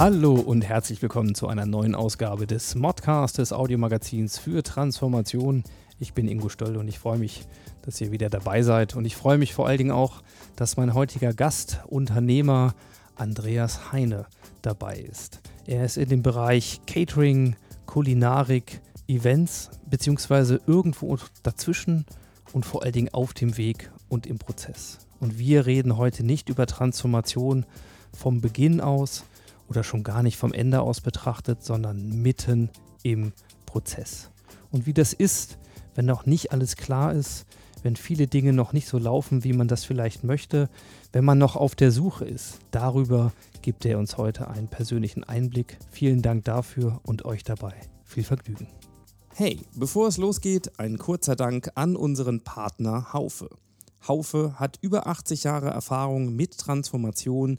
Hallo und herzlich willkommen zu einer neuen Ausgabe des Modcast, des Audiomagazins für Transformation. Ich bin Ingo Stoll und ich freue mich, dass ihr wieder dabei seid. Und ich freue mich vor allen Dingen auch, dass mein heutiger Gast, Unternehmer Andreas Heine, dabei ist. Er ist in dem Bereich Catering, Kulinarik, Events, beziehungsweise irgendwo dazwischen und vor allen Dingen auf dem Weg und im Prozess. Und wir reden heute nicht über Transformation vom Beginn aus oder schon gar nicht vom Ende aus betrachtet, sondern mitten im Prozess. Und wie das ist, wenn noch nicht alles klar ist, wenn viele Dinge noch nicht so laufen, wie man das vielleicht möchte, wenn man noch auf der Suche ist. Darüber gibt er uns heute einen persönlichen Einblick. Vielen Dank dafür und euch dabei. Viel Vergnügen. Hey, bevor es losgeht, ein kurzer Dank an unseren Partner Haufe. Haufe hat über 80 Jahre Erfahrung mit Transformation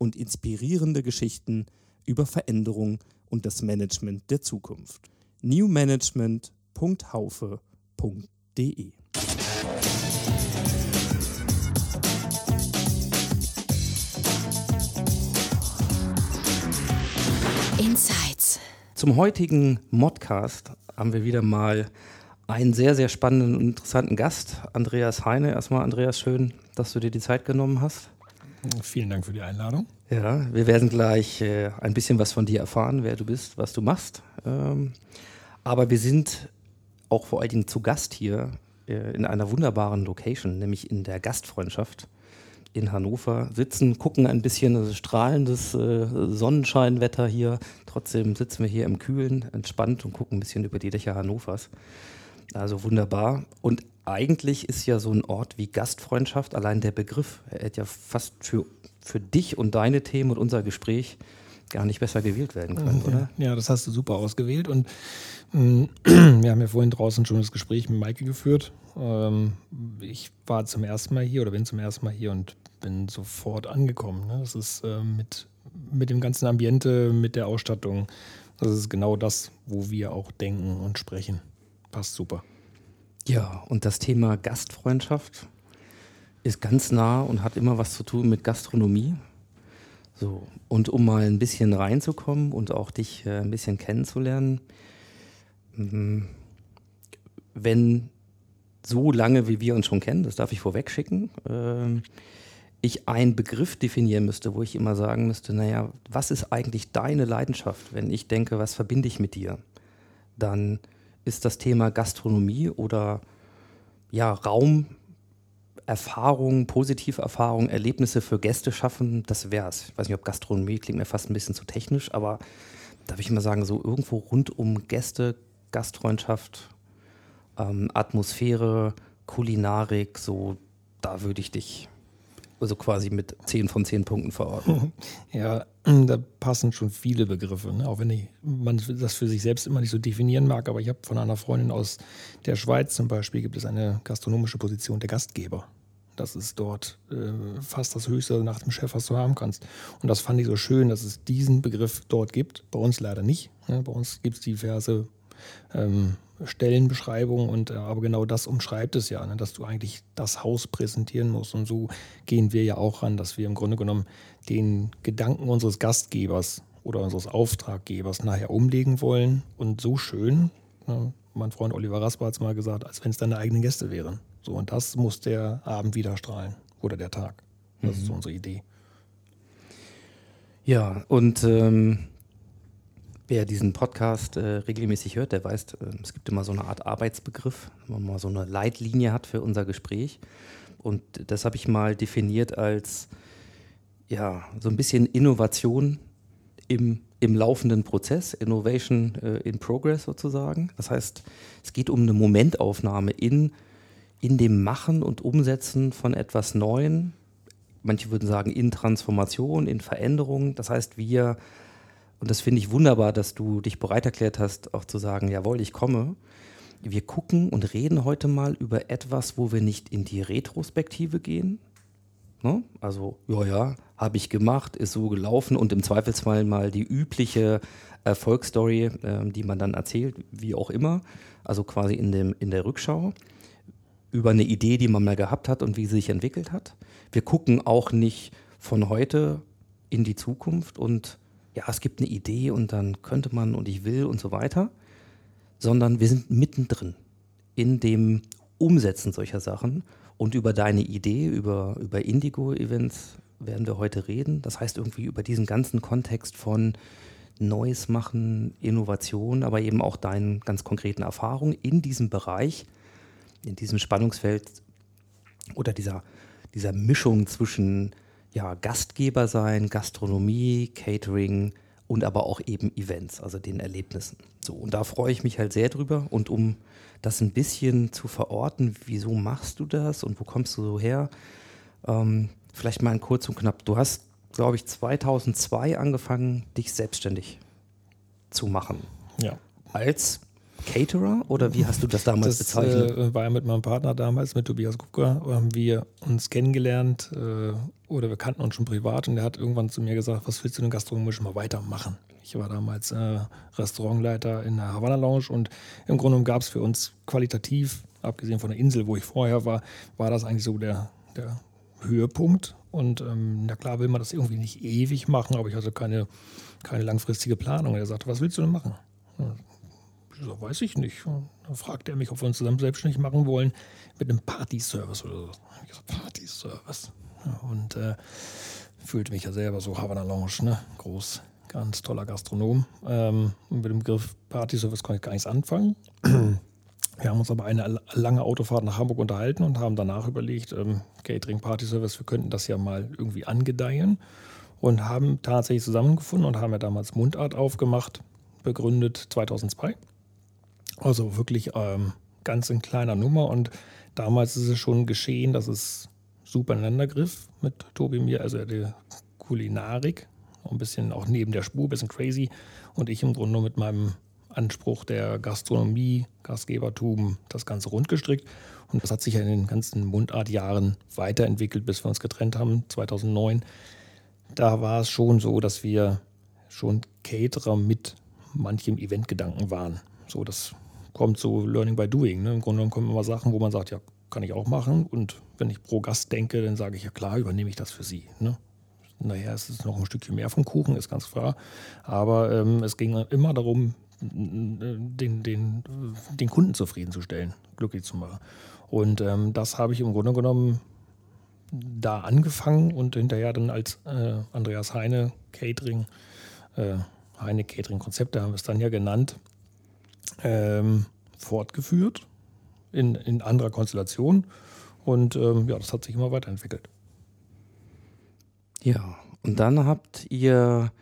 und inspirierende Geschichten über Veränderung und das Management der Zukunft. newmanagement.haufe.de Insights. Zum heutigen Modcast haben wir wieder mal einen sehr, sehr spannenden und interessanten Gast, Andreas Heine. Erstmal, Andreas, schön, dass du dir die Zeit genommen hast. Vielen Dank für die Einladung. Ja, wir werden gleich äh, ein bisschen was von dir erfahren, wer du bist, was du machst. Ähm, aber wir sind auch vor allen Dingen zu Gast hier äh, in einer wunderbaren Location, nämlich in der Gastfreundschaft in Hannover. Sitzen, gucken ein bisschen also strahlendes äh, Sonnenscheinwetter hier. Trotzdem sitzen wir hier im Kühlen, entspannt und gucken ein bisschen über die Dächer Hannovers. Also wunderbar. Und eigentlich ist ja so ein Ort wie Gastfreundschaft, allein der Begriff, er hätte ja fast für, für dich und deine Themen und unser Gespräch gar nicht besser gewählt werden können, oder? Ja, das hast du super ausgewählt. Und mh, wir haben ja vorhin draußen schon das Gespräch mit Maike geführt. Ähm, ich war zum ersten Mal hier oder bin zum ersten Mal hier und bin sofort angekommen. Ne? Das ist äh, mit, mit dem ganzen Ambiente, mit der Ausstattung, das ist genau das, wo wir auch denken und sprechen. Passt super. Ja, und das Thema Gastfreundschaft ist ganz nah und hat immer was zu tun mit Gastronomie. So, und um mal ein bisschen reinzukommen und auch dich äh, ein bisschen kennenzulernen, mh, wenn so lange wie wir uns schon kennen, das darf ich vorweg schicken, äh, ich einen Begriff definieren müsste, wo ich immer sagen müsste, naja, was ist eigentlich deine Leidenschaft? Wenn ich denke, was verbinde ich mit dir? Dann ist das Thema Gastronomie oder ja, positive Erfahrungen, Erlebnisse für Gäste schaffen, das wäre es. Ich weiß nicht, ob Gastronomie klingt mir fast ein bisschen zu technisch, aber darf ich immer sagen, so irgendwo rund um Gäste, Gastfreundschaft, ähm, Atmosphäre, Kulinarik, so da würde ich dich also quasi mit 10 von 10 Punkten verorten. Ja, da passen schon viele Begriffe, ne? auch wenn ich, man das für sich selbst immer nicht so definieren mag. Aber ich habe von einer Freundin aus der Schweiz zum Beispiel, gibt es eine gastronomische Position der Gastgeber. Das ist dort äh, fast das Höchste nach dem Chef, was du haben kannst. Und das fand ich so schön, dass es diesen Begriff dort gibt. Bei uns leider nicht. Ne? Bei uns gibt es diverse ähm, Stellenbeschreibung und äh, aber genau das umschreibt es ja, ne, dass du eigentlich das Haus präsentieren musst. Und so gehen wir ja auch ran, dass wir im Grunde genommen den Gedanken unseres Gastgebers oder unseres Auftraggebers nachher umlegen wollen und so schön, ne, mein Freund Oliver Rasper hat es mal gesagt, als wenn es deine eigenen Gäste wären. So, und das muss der Abend wieder strahlen oder der Tag. Das mhm. ist so unsere Idee. Ja, und ähm, Wer diesen Podcast äh, regelmäßig hört, der weiß, äh, es gibt immer so eine Art Arbeitsbegriff, wenn man mal so eine Leitlinie hat für unser Gespräch. Und das habe ich mal definiert als ja, so ein bisschen Innovation im, im laufenden Prozess, Innovation äh, in Progress sozusagen. Das heißt, es geht um eine Momentaufnahme in, in dem Machen und Umsetzen von etwas Neuem. Manche würden sagen in Transformation, in Veränderung. Das heißt, wir und das finde ich wunderbar, dass du dich bereit erklärt hast, auch zu sagen, jawohl, ich komme. Wir gucken und reden heute mal über etwas, wo wir nicht in die Retrospektive gehen. Ne? Also, ja, ja, habe ich gemacht, ist so gelaufen und im Zweifelsfall mal die übliche Erfolgsstory, äh, die man dann erzählt, wie auch immer. Also quasi in, dem, in der Rückschau über eine Idee, die man mal gehabt hat und wie sie sich entwickelt hat. Wir gucken auch nicht von heute in die Zukunft und ja, es gibt eine Idee und dann könnte man und ich will und so weiter, sondern wir sind mittendrin in dem Umsetzen solcher Sachen und über deine Idee, über, über Indigo-Events werden wir heute reden. Das heißt irgendwie über diesen ganzen Kontext von Neues machen, Innovation, aber eben auch deinen ganz konkreten Erfahrungen in diesem Bereich, in diesem Spannungsfeld oder dieser, dieser Mischung zwischen ja, Gastgeber sein, Gastronomie, Catering und aber auch eben Events, also den Erlebnissen. So, und da freue ich mich halt sehr drüber. Und um das ein bisschen zu verorten, wieso machst du das und wo kommst du so her? Ähm, vielleicht mal kurz und knapp. Du hast, glaube ich, 2002 angefangen, dich selbstständig zu machen. Ja. Als Caterer oder wie hast du das damals das, bezeichnet? Äh, war ja mit meinem Partner damals, mit Tobias Kupka, haben wir uns kennengelernt äh, oder wir kannten uns schon privat und der hat irgendwann zu mir gesagt, was willst du denn gastronomisch mal weitermachen? Ich war damals äh, Restaurantleiter in der Havana Lounge und im Grunde genommen gab es für uns qualitativ, abgesehen von der Insel, wo ich vorher war, war das eigentlich so der, der Höhepunkt. Und ähm, na klar will man das irgendwie nicht ewig machen, aber ich hatte keine, keine langfristige Planung. Er sagte, was willst du denn machen? So, weiß ich nicht. Und dann fragte er mich, ob wir uns zusammen selbstständig machen wollen mit einem Party-Service oder so. Ich gesagt, Party-Service. Und äh, fühlte mich ja selber so Havana Lounge, ne? Groß, ganz toller Gastronom. Ähm, mit dem Begriff Party-Service konnte ich gar nichts anfangen. Wir haben uns aber eine lange Autofahrt nach Hamburg unterhalten und haben danach überlegt, ähm, Catering Party Service, wir könnten das ja mal irgendwie angedeihen und haben tatsächlich zusammengefunden und haben ja damals Mundart aufgemacht, begründet 2002. Also wirklich ähm, ganz in kleiner Nummer. Und damals ist es schon geschehen, dass es super ineinander griff mit Tobi mir, also die Kulinarik, ein bisschen auch neben der Spur, ein bisschen crazy. Und ich im Grunde mit meinem Anspruch der Gastronomie, Gastgebertum, das Ganze rundgestrickt. Und das hat sich ja in den ganzen Mundartjahren weiterentwickelt, bis wir uns getrennt haben, 2009. Da war es schon so, dass wir schon Caterer mit manchem Eventgedanken waren. So, das kommt so Learning by Doing. Ne? Im Grunde genommen kommen immer Sachen, wo man sagt, ja, kann ich auch machen. Und wenn ich pro Gast denke, dann sage ich, ja klar, übernehme ich das für Sie. Ne? Naja, es ist noch ein Stückchen mehr vom Kuchen, ist ganz klar. Aber ähm, es ging immer darum, den, den, den Kunden zufriedenzustellen, glücklich zu machen. Und ähm, das habe ich im Grunde genommen da angefangen und hinterher dann als äh, Andreas Heine Catering, äh, Heine Catering Konzepte haben wir es dann ja genannt, ähm, fortgeführt in, in anderer Konstellation. Und ähm, ja, das hat sich immer weiterentwickelt. Ja, und dann habt ihr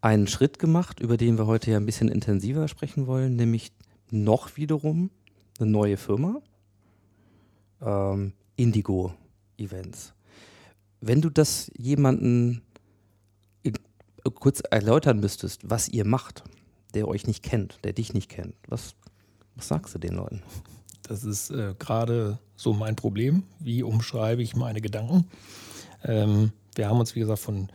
einen Schritt gemacht, über den wir heute ja ein bisschen intensiver sprechen wollen, nämlich noch wiederum eine neue Firma, ähm, Indigo Events. Wenn du das jemanden kurz erläutern müsstest, was ihr macht, der euch nicht kennt, der dich nicht kennt, was, was sagst du den Leuten? Das ist äh, gerade so mein Problem. Wie umschreibe ich meine Gedanken? Ähm, wir haben uns, wie gesagt, von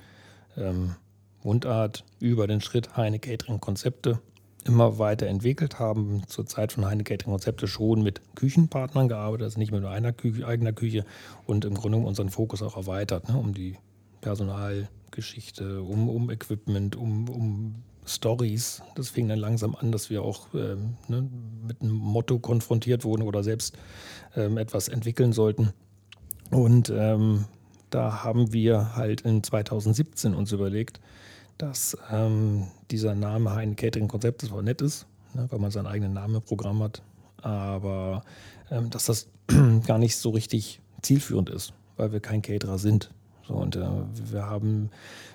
ähm, Mundart über den Schritt Heine Catering Konzepte immer weiter entwickelt, haben zur Zeit von Heine Catering Konzepte schon mit Küchenpartnern gearbeitet, also nicht mit einer Küche, eigener Küche und im Grunde unseren Fokus auch erweitert, ne, um die Personalgeschichte, um, um Equipment, um, um Stories. Das fing dann langsam an, dass wir auch ähm, ne, mit einem Motto konfrontiert wurden oder selbst ähm, etwas entwickeln sollten. Und ähm, da haben wir halt in 2017 uns überlegt, dass ähm, dieser Name Heine Catering Konzept zwar nett ist, ne, weil man seinen eigenen Namen im Programm hat, aber ähm, dass das gar nicht so richtig zielführend ist, weil wir kein Caterer sind. So, und äh, wir haben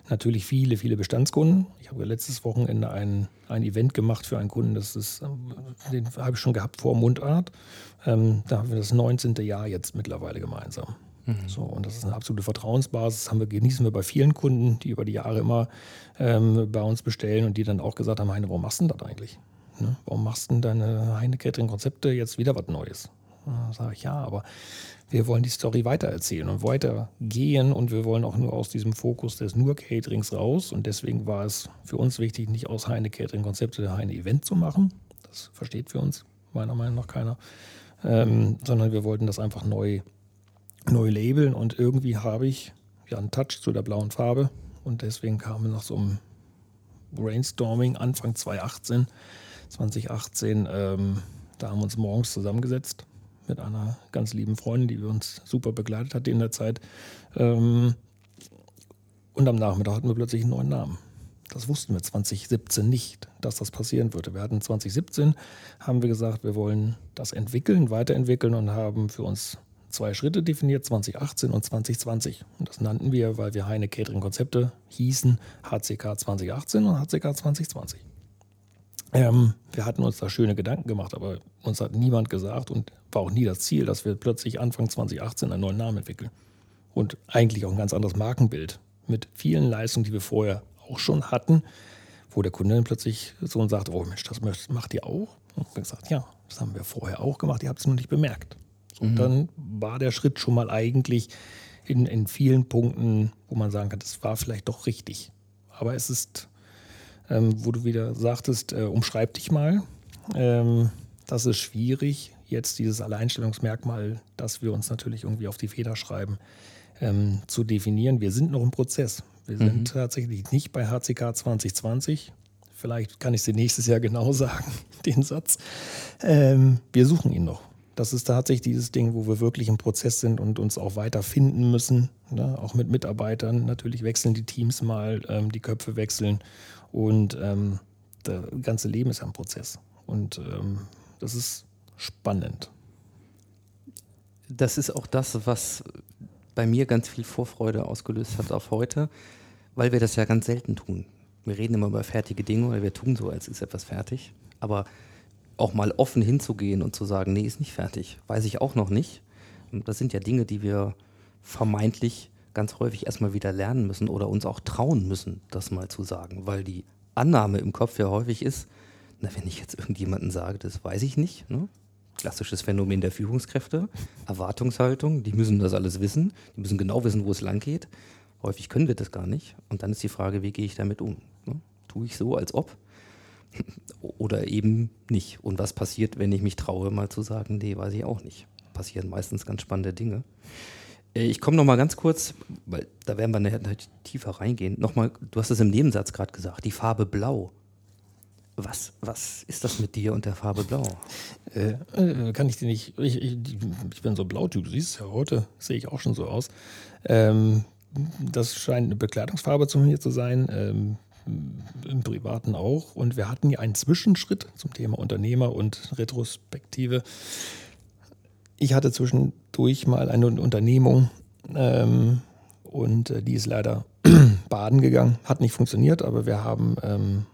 natürlich viele, viele Bestandskunden. Ich habe letztes Wochenende ein, ein Event gemacht für einen Kunden, das ist, äh, den habe ich schon gehabt vor Mundart. Ähm, da haben wir das 19. Jahr jetzt mittlerweile gemeinsam. Mhm. So, und das ist eine absolute Vertrauensbasis. Haben wir, genießen wir bei vielen Kunden, die über die Jahre immer ähm, bei uns bestellen und die dann auch gesagt haben: Heine, warum machst du denn das eigentlich? Ne? Warum machst du denn deine Heine Catering Konzepte jetzt wieder was Neues? Da sage ich ja, aber wir wollen die Story weitererzählen und weitergehen und wir wollen auch nur aus diesem Fokus des nur Caterings raus. Und deswegen war es für uns wichtig, nicht aus Heine Catering Konzepte der Heine Event zu machen. Das versteht für uns meiner Meinung nach keiner. Ähm, sondern wir wollten das einfach neu, neu labeln und irgendwie habe ich ja einen Touch zu der blauen Farbe und deswegen kamen nach so einem Brainstorming Anfang 2018, 2018, ähm, da haben wir uns morgens zusammengesetzt mit einer ganz lieben Freundin, die uns super begleitet hat in der Zeit. Ähm, und am Nachmittag hatten wir plötzlich einen neuen Namen. Das wussten wir 2017 nicht, dass das passieren würde. Wir hatten 2017, haben wir gesagt, wir wollen das entwickeln, weiterentwickeln und haben für uns zwei Schritte definiert, 2018 und 2020. Und das nannten wir, weil wir Heine Catering Konzepte hießen, HCK 2018 und HCK 2020. Ähm, wir hatten uns da schöne Gedanken gemacht, aber uns hat niemand gesagt und war auch nie das Ziel, dass wir plötzlich Anfang 2018 einen neuen Namen entwickeln. Und eigentlich auch ein ganz anderes Markenbild mit vielen Leistungen, die wir vorher auch schon hatten, wo der Kunde dann plötzlich so und sagt, oh Mensch, das macht ihr auch? Und wir gesagt, ja, das haben wir vorher auch gemacht, ihr habt es nur nicht bemerkt. So, mhm. dann war der Schritt schon mal eigentlich in, in vielen Punkten, wo man sagen kann, das war vielleicht doch richtig. Aber es ist ähm, wo du wieder sagtest, äh, umschreib dich mal. Ähm, das ist schwierig, jetzt dieses Alleinstellungsmerkmal, das wir uns natürlich irgendwie auf die Feder schreiben, ähm, zu definieren. Wir sind noch im Prozess. Wir mhm. sind tatsächlich nicht bei HCK 2020. Vielleicht kann ich es dir nächstes Jahr genau sagen, den Satz. Ähm, wir suchen ihn noch. Das ist tatsächlich dieses Ding, wo wir wirklich im Prozess sind und uns auch weiter finden müssen. Ne? Auch mit Mitarbeitern. Natürlich wechseln die Teams mal, ähm, die Köpfe wechseln. Und ähm, das ganze Leben ist ein Prozess. Und ähm, das ist spannend. Das ist auch das, was bei mir ganz viel Vorfreude ausgelöst hat auf heute, weil wir das ja ganz selten tun. Wir reden immer über fertige Dinge oder wir tun so, als ist etwas fertig. Aber auch mal offen hinzugehen und zu sagen, nee, ist nicht fertig, weiß ich auch noch nicht. Das sind ja Dinge, die wir vermeintlich ganz häufig erstmal wieder lernen müssen oder uns auch trauen müssen, das mal zu sagen, weil die Annahme im Kopf ja häufig ist, na, wenn ich jetzt irgendjemanden sage, das weiß ich nicht, ne? klassisches Phänomen der Führungskräfte, Erwartungshaltung, die müssen das alles wissen, die müssen genau wissen, wo es lang geht. Häufig können wir das gar nicht. Und dann ist die Frage, wie gehe ich damit um? Ne? Tue ich so, als ob? Oder eben nicht. Und was passiert, wenn ich mich traue, mal zu sagen, nee, weiß ich auch nicht. Passieren meistens ganz spannende Dinge. Äh, ich komme noch mal ganz kurz, weil da werden wir nachher tiefer reingehen. Nochmal, du hast es im Nebensatz gerade gesagt, die Farbe Blau. Was, was ist das mit dir und der Farbe Blau? Äh, äh, kann ich dir nicht. Ich, ich, ich bin so Blautyp, du siehst es ja heute, sehe ich auch schon so aus. Ähm, das scheint eine Bekleidungsfarbe zu mir zu sein. Ähm, im Privaten auch. Und wir hatten ja einen Zwischenschritt zum Thema Unternehmer und Retrospektive. Ich hatte zwischendurch mal eine Unternehmung ähm, und äh, die ist leider baden gegangen. Hat nicht funktioniert, aber wir haben ähm,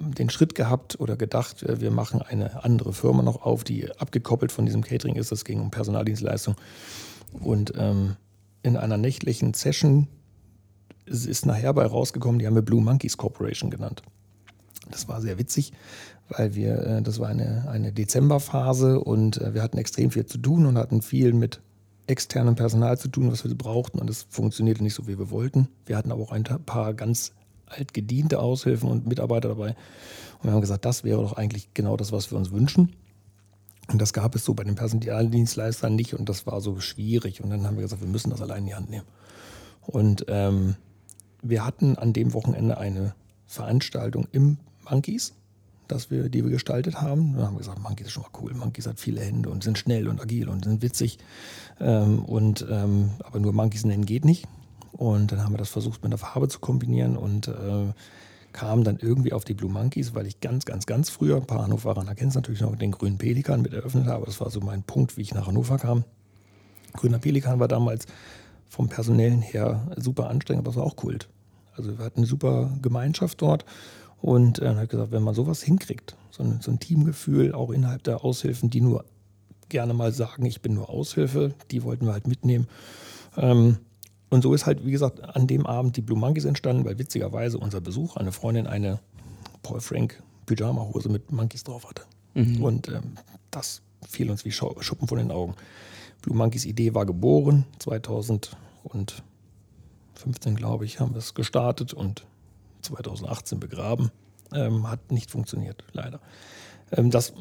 den Schritt gehabt oder gedacht, äh, wir machen eine andere Firma noch auf, die abgekoppelt von diesem Catering ist. Es ging um Personaldienstleistung. Und ähm, in einer nächtlichen Session es ist nachher bei rausgekommen, die haben wir Blue Monkeys Corporation genannt. Das war sehr witzig, weil wir, äh, das war eine, eine Dezemberphase und äh, wir hatten extrem viel zu tun und hatten viel mit externem Personal zu tun, was wir brauchten und es funktionierte nicht so, wie wir wollten. Wir hatten aber auch ein paar ganz altgediente Aushilfen und Mitarbeiter dabei und wir haben gesagt, das wäre doch eigentlich genau das, was wir uns wünschen. Und das gab es so bei den Personaldienstleistern nicht und das war so schwierig. Und dann haben wir gesagt, wir müssen das allein in die Hand nehmen. Und ähm, wir hatten an dem Wochenende eine Veranstaltung im Monkeys, das wir, die wir gestaltet haben. Da haben wir gesagt, Monkeys ist schon mal cool. Monkeys hat viele Hände und sind schnell und agil und sind witzig. Ähm, und, ähm, aber nur Monkeys nennen geht nicht. Und dann haben wir das versucht mit der Farbe zu kombinieren und äh, kam dann irgendwie auf die Blue Monkeys, weil ich ganz, ganz, ganz früher, ein paar Hannoveraner kennen es natürlich noch, den grünen Pelikan mit eröffnet habe. Das war so mein Punkt, wie ich nach Hannover kam. Grüner Pelikan war damals vom Personellen her super anstrengend, aber es war auch Kult. Also wir hatten eine super Gemeinschaft dort und äh, hat gesagt, wenn man sowas hinkriegt, so ein, so ein Teamgefühl, auch innerhalb der Aushilfen, die nur gerne mal sagen, ich bin nur Aushilfe, die wollten wir halt mitnehmen. Ähm, und so ist halt, wie gesagt, an dem Abend die Blue Monkeys entstanden, weil witzigerweise unser Besuch, eine Freundin eine Paul Frank Pyjama-Hose mit Monkeys drauf hatte. Mhm. Und ähm, das fiel uns wie Schuppen von den Augen. Blue Monkeys Idee war geboren, 2015, glaube ich, haben wir es gestartet und 2018 begraben. Ähm, hat nicht funktioniert, leider. Ähm, das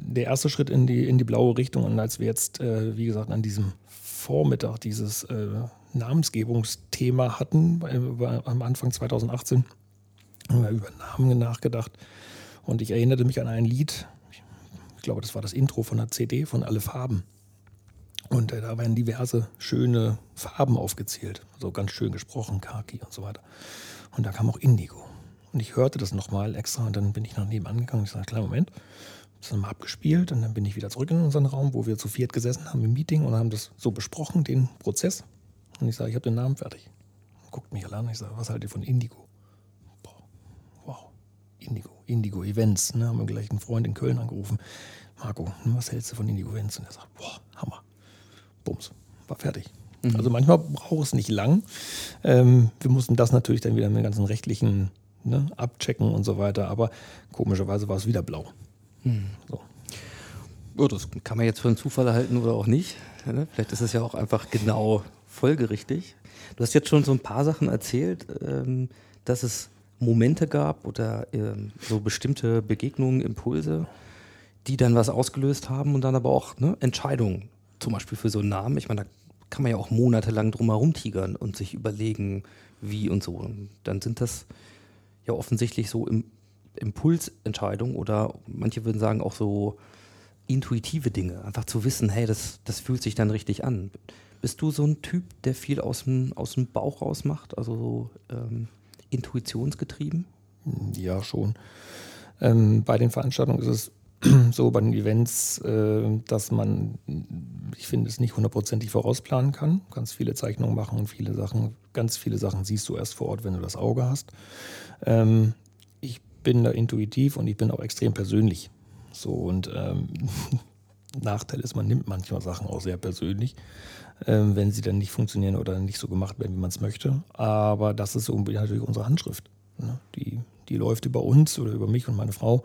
der erste Schritt in die, in die blaue Richtung. Und als wir jetzt, äh, wie gesagt, an diesem Vormittag dieses äh, Namensgebungsthema hatten, bei, am Anfang 2018, haben wir über Namen nachgedacht. Und ich erinnerte mich an ein Lied, ich glaube, das war das Intro von der CD von Alle Farben. Und äh, da werden diverse schöne Farben aufgezählt. So ganz schön gesprochen, Kaki und so weiter. Und da kam auch Indigo. Und ich hörte das nochmal extra und dann bin ich nach nebenan gegangen ich sagte, kleinen Moment, das dann mal abgespielt und dann bin ich wieder zurück in unseren Raum, wo wir zu viert gesessen haben im Meeting und haben das so besprochen, den Prozess. Und ich sage, ich habe den Namen fertig. Guckt mich alle an, ich sage, was haltet ihr von Indigo? Boah, wow, Indigo, Indigo Events. Ne? Haben wir gleich einen Freund in Köln angerufen. Marco, was hältst du von Indigo Events? Und er sagt, boah, Hammer. Bums, war fertig. Mhm. Also manchmal braucht es nicht lang. Ähm, wir mussten das natürlich dann wieder mit den ganzen rechtlichen ne, abchecken und so weiter. Aber komischerweise war es wieder blau. Mhm. So. Oh, das kann man jetzt für einen Zufall halten oder auch nicht. Ne? Vielleicht ist es ja auch einfach genau folgerichtig. Du hast jetzt schon so ein paar Sachen erzählt, ähm, dass es Momente gab oder ähm, so bestimmte Begegnungen, Impulse, die dann was ausgelöst haben und dann aber auch ne, Entscheidungen zum Beispiel für so einen Namen, ich meine, da kann man ja auch monatelang drum herum tigern und sich überlegen, wie und so. Und dann sind das ja offensichtlich so im Impulsentscheidungen oder manche würden sagen auch so intuitive Dinge. Einfach zu wissen, hey, das, das fühlt sich dann richtig an. Bist du so ein Typ, der viel aus dem, aus dem Bauch raus macht, also so ähm, intuitionsgetrieben? Ja, schon. Ähm, bei den Veranstaltungen ist es so bei den Events, äh, dass man, ich finde, es nicht hundertprozentig vorausplanen kann. Kannst viele Zeichnungen machen und viele Sachen, ganz viele Sachen siehst du erst vor Ort, wenn du das Auge hast. Ähm, ich bin da intuitiv und ich bin auch extrem persönlich. So und ähm, Nachteil ist, man nimmt manchmal Sachen auch sehr persönlich, ähm, wenn sie dann nicht funktionieren oder nicht so gemacht werden, wie man es möchte. Aber das ist natürlich unsere Handschrift. Ne? Die, die läuft über uns oder über mich und meine Frau.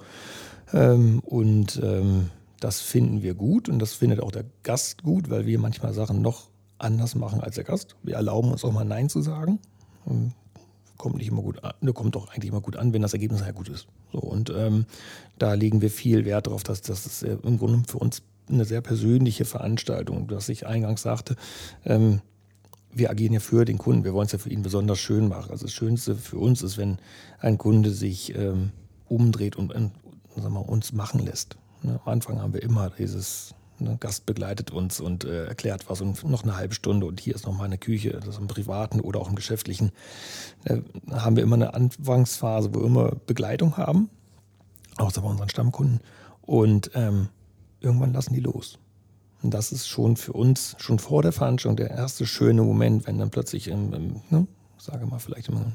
Ähm, und ähm, das finden wir gut und das findet auch der Gast gut, weil wir manchmal Sachen noch anders machen als der Gast. Wir erlauben uns auch mal Nein zu sagen. Ähm, kommt nicht immer gut an, ne, kommt doch eigentlich immer gut an, wenn das Ergebnis ja gut ist. So, und ähm, da legen wir viel Wert darauf, dass das äh, im Grunde für uns eine sehr persönliche Veranstaltung, was ich eingangs sagte. Ähm, wir agieren ja für den Kunden, wir wollen es ja für ihn besonders schön machen. Also das Schönste für uns ist, wenn ein Kunde sich ähm, umdreht und, sagen wir, uns machen lässt. Ne, am Anfang haben wir immer dieses ne, Gast begleitet uns und äh, erklärt was und noch eine halbe Stunde und hier ist noch mal eine Küche, das ist im privaten oder auch im geschäftlichen. Da haben wir immer eine Anfangsphase, wo wir immer Begleitung haben, außer bei unseren Stammkunden. Und ähm, irgendwann lassen die los. Und das ist schon für uns, schon vor der Veranstaltung, der erste schöne Moment, wenn dann plötzlich im, im ne, sage mal, vielleicht im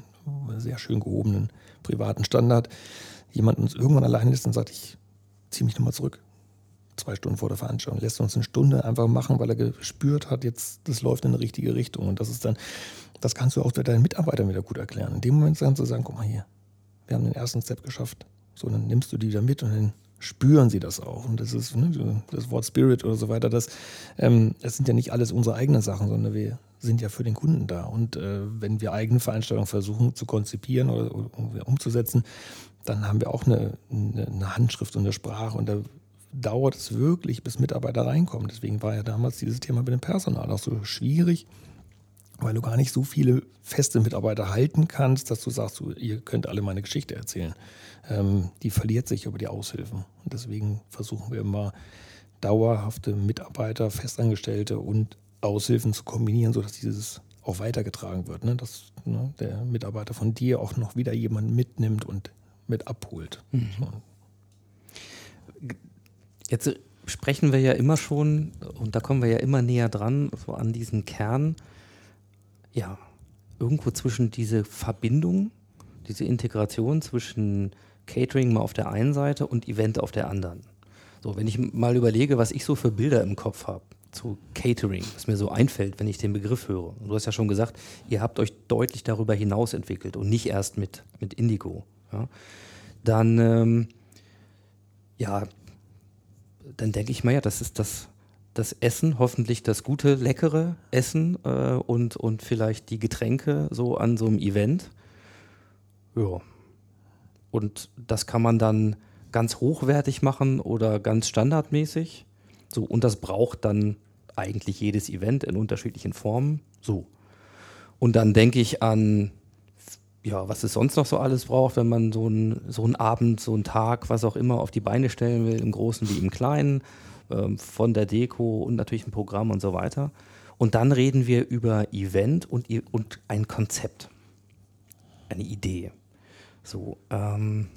sehr schön gehobenen privaten Standard jemand uns irgendwann allein lässt und sagt, ich ziehe mich nochmal zurück. Zwei Stunden vor der Veranstaltung. Lässt uns eine Stunde einfach machen, weil er gespürt hat, jetzt, das läuft in eine richtige Richtung. Und das ist dann, das kannst du auch deinen Mitarbeitern wieder gut erklären. In dem Moment kannst du sagen, guck mal hier, wir haben den ersten Step geschafft. So, dann nimmst du die wieder mit und dann spüren sie das auch. Und das ist ne, das Wort Spirit oder so weiter. Das, ähm, das sind ja nicht alles unsere eigenen Sachen, sondern wir sind ja für den Kunden da. Und äh, wenn wir eigene Veranstaltungen versuchen zu konzipieren oder, oder umzusetzen, dann haben wir auch eine, eine, Handschrift und eine Sprache und da dauert es wirklich, bis Mitarbeiter reinkommen. Deswegen war ja damals dieses Thema mit dem Personal auch so schwierig, weil du gar nicht so viele feste Mitarbeiter halten kannst, dass du sagst, du, ihr könnt alle meine Geschichte erzählen. Ähm, die verliert sich über die Aushilfen. Und deswegen versuchen wir immer dauerhafte Mitarbeiter, Festangestellte und Aushilfen zu kombinieren, sodass dieses auch weitergetragen wird, ne? dass ne, der Mitarbeiter von dir auch noch wieder jemanden mitnimmt und mit abholt. So. Jetzt sprechen wir ja immer schon, und da kommen wir ja immer näher dran, so an diesen Kern, ja, irgendwo zwischen diese Verbindung, diese Integration zwischen Catering mal auf der einen Seite und Event auf der anderen. So, wenn ich mal überlege, was ich so für Bilder im Kopf habe zu Catering, was mir so einfällt, wenn ich den Begriff höre. Und du hast ja schon gesagt, ihr habt euch deutlich darüber hinaus entwickelt und nicht erst mit, mit Indigo. Ja. Dann, ähm, ja, dann denke ich mal, ja, das ist das, das Essen, hoffentlich das gute, leckere Essen äh, und, und vielleicht die Getränke so an so einem Event. Ja. Und das kann man dann ganz hochwertig machen oder ganz standardmäßig. So, und das braucht dann eigentlich jedes Event in unterschiedlichen Formen. So. Und dann denke ich an, ja, was es sonst noch so alles braucht, wenn man so einen so einen Abend, so einen Tag, was auch immer auf die Beine stellen will, im Großen wie im Kleinen, ähm, von der Deko und natürlich ein Programm und so weiter. Und dann reden wir über Event und, und ein Konzept, eine Idee. So, ähm,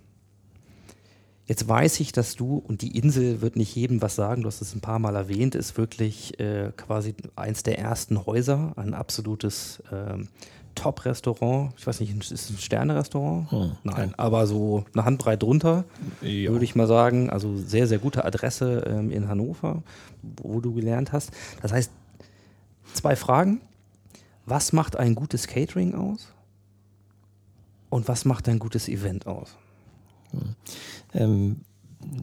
Jetzt weiß ich, dass du, und die Insel wird nicht jedem was sagen, du hast es ein paar Mal erwähnt, ist wirklich äh, quasi eins der ersten Häuser, ein absolutes ähm, Top-Restaurant. Ich weiß nicht, ist es ein Sterne-Restaurant? Hm, Nein, nein. aber so eine Handbreit drunter, Ja. würde ich mal sagen. Also sehr, sehr gute Adresse ähm, in Hannover, wo du gelernt hast. Das heißt, zwei Fragen. Was macht ein gutes Catering aus? Und was macht ein gutes Event aus? Ähm,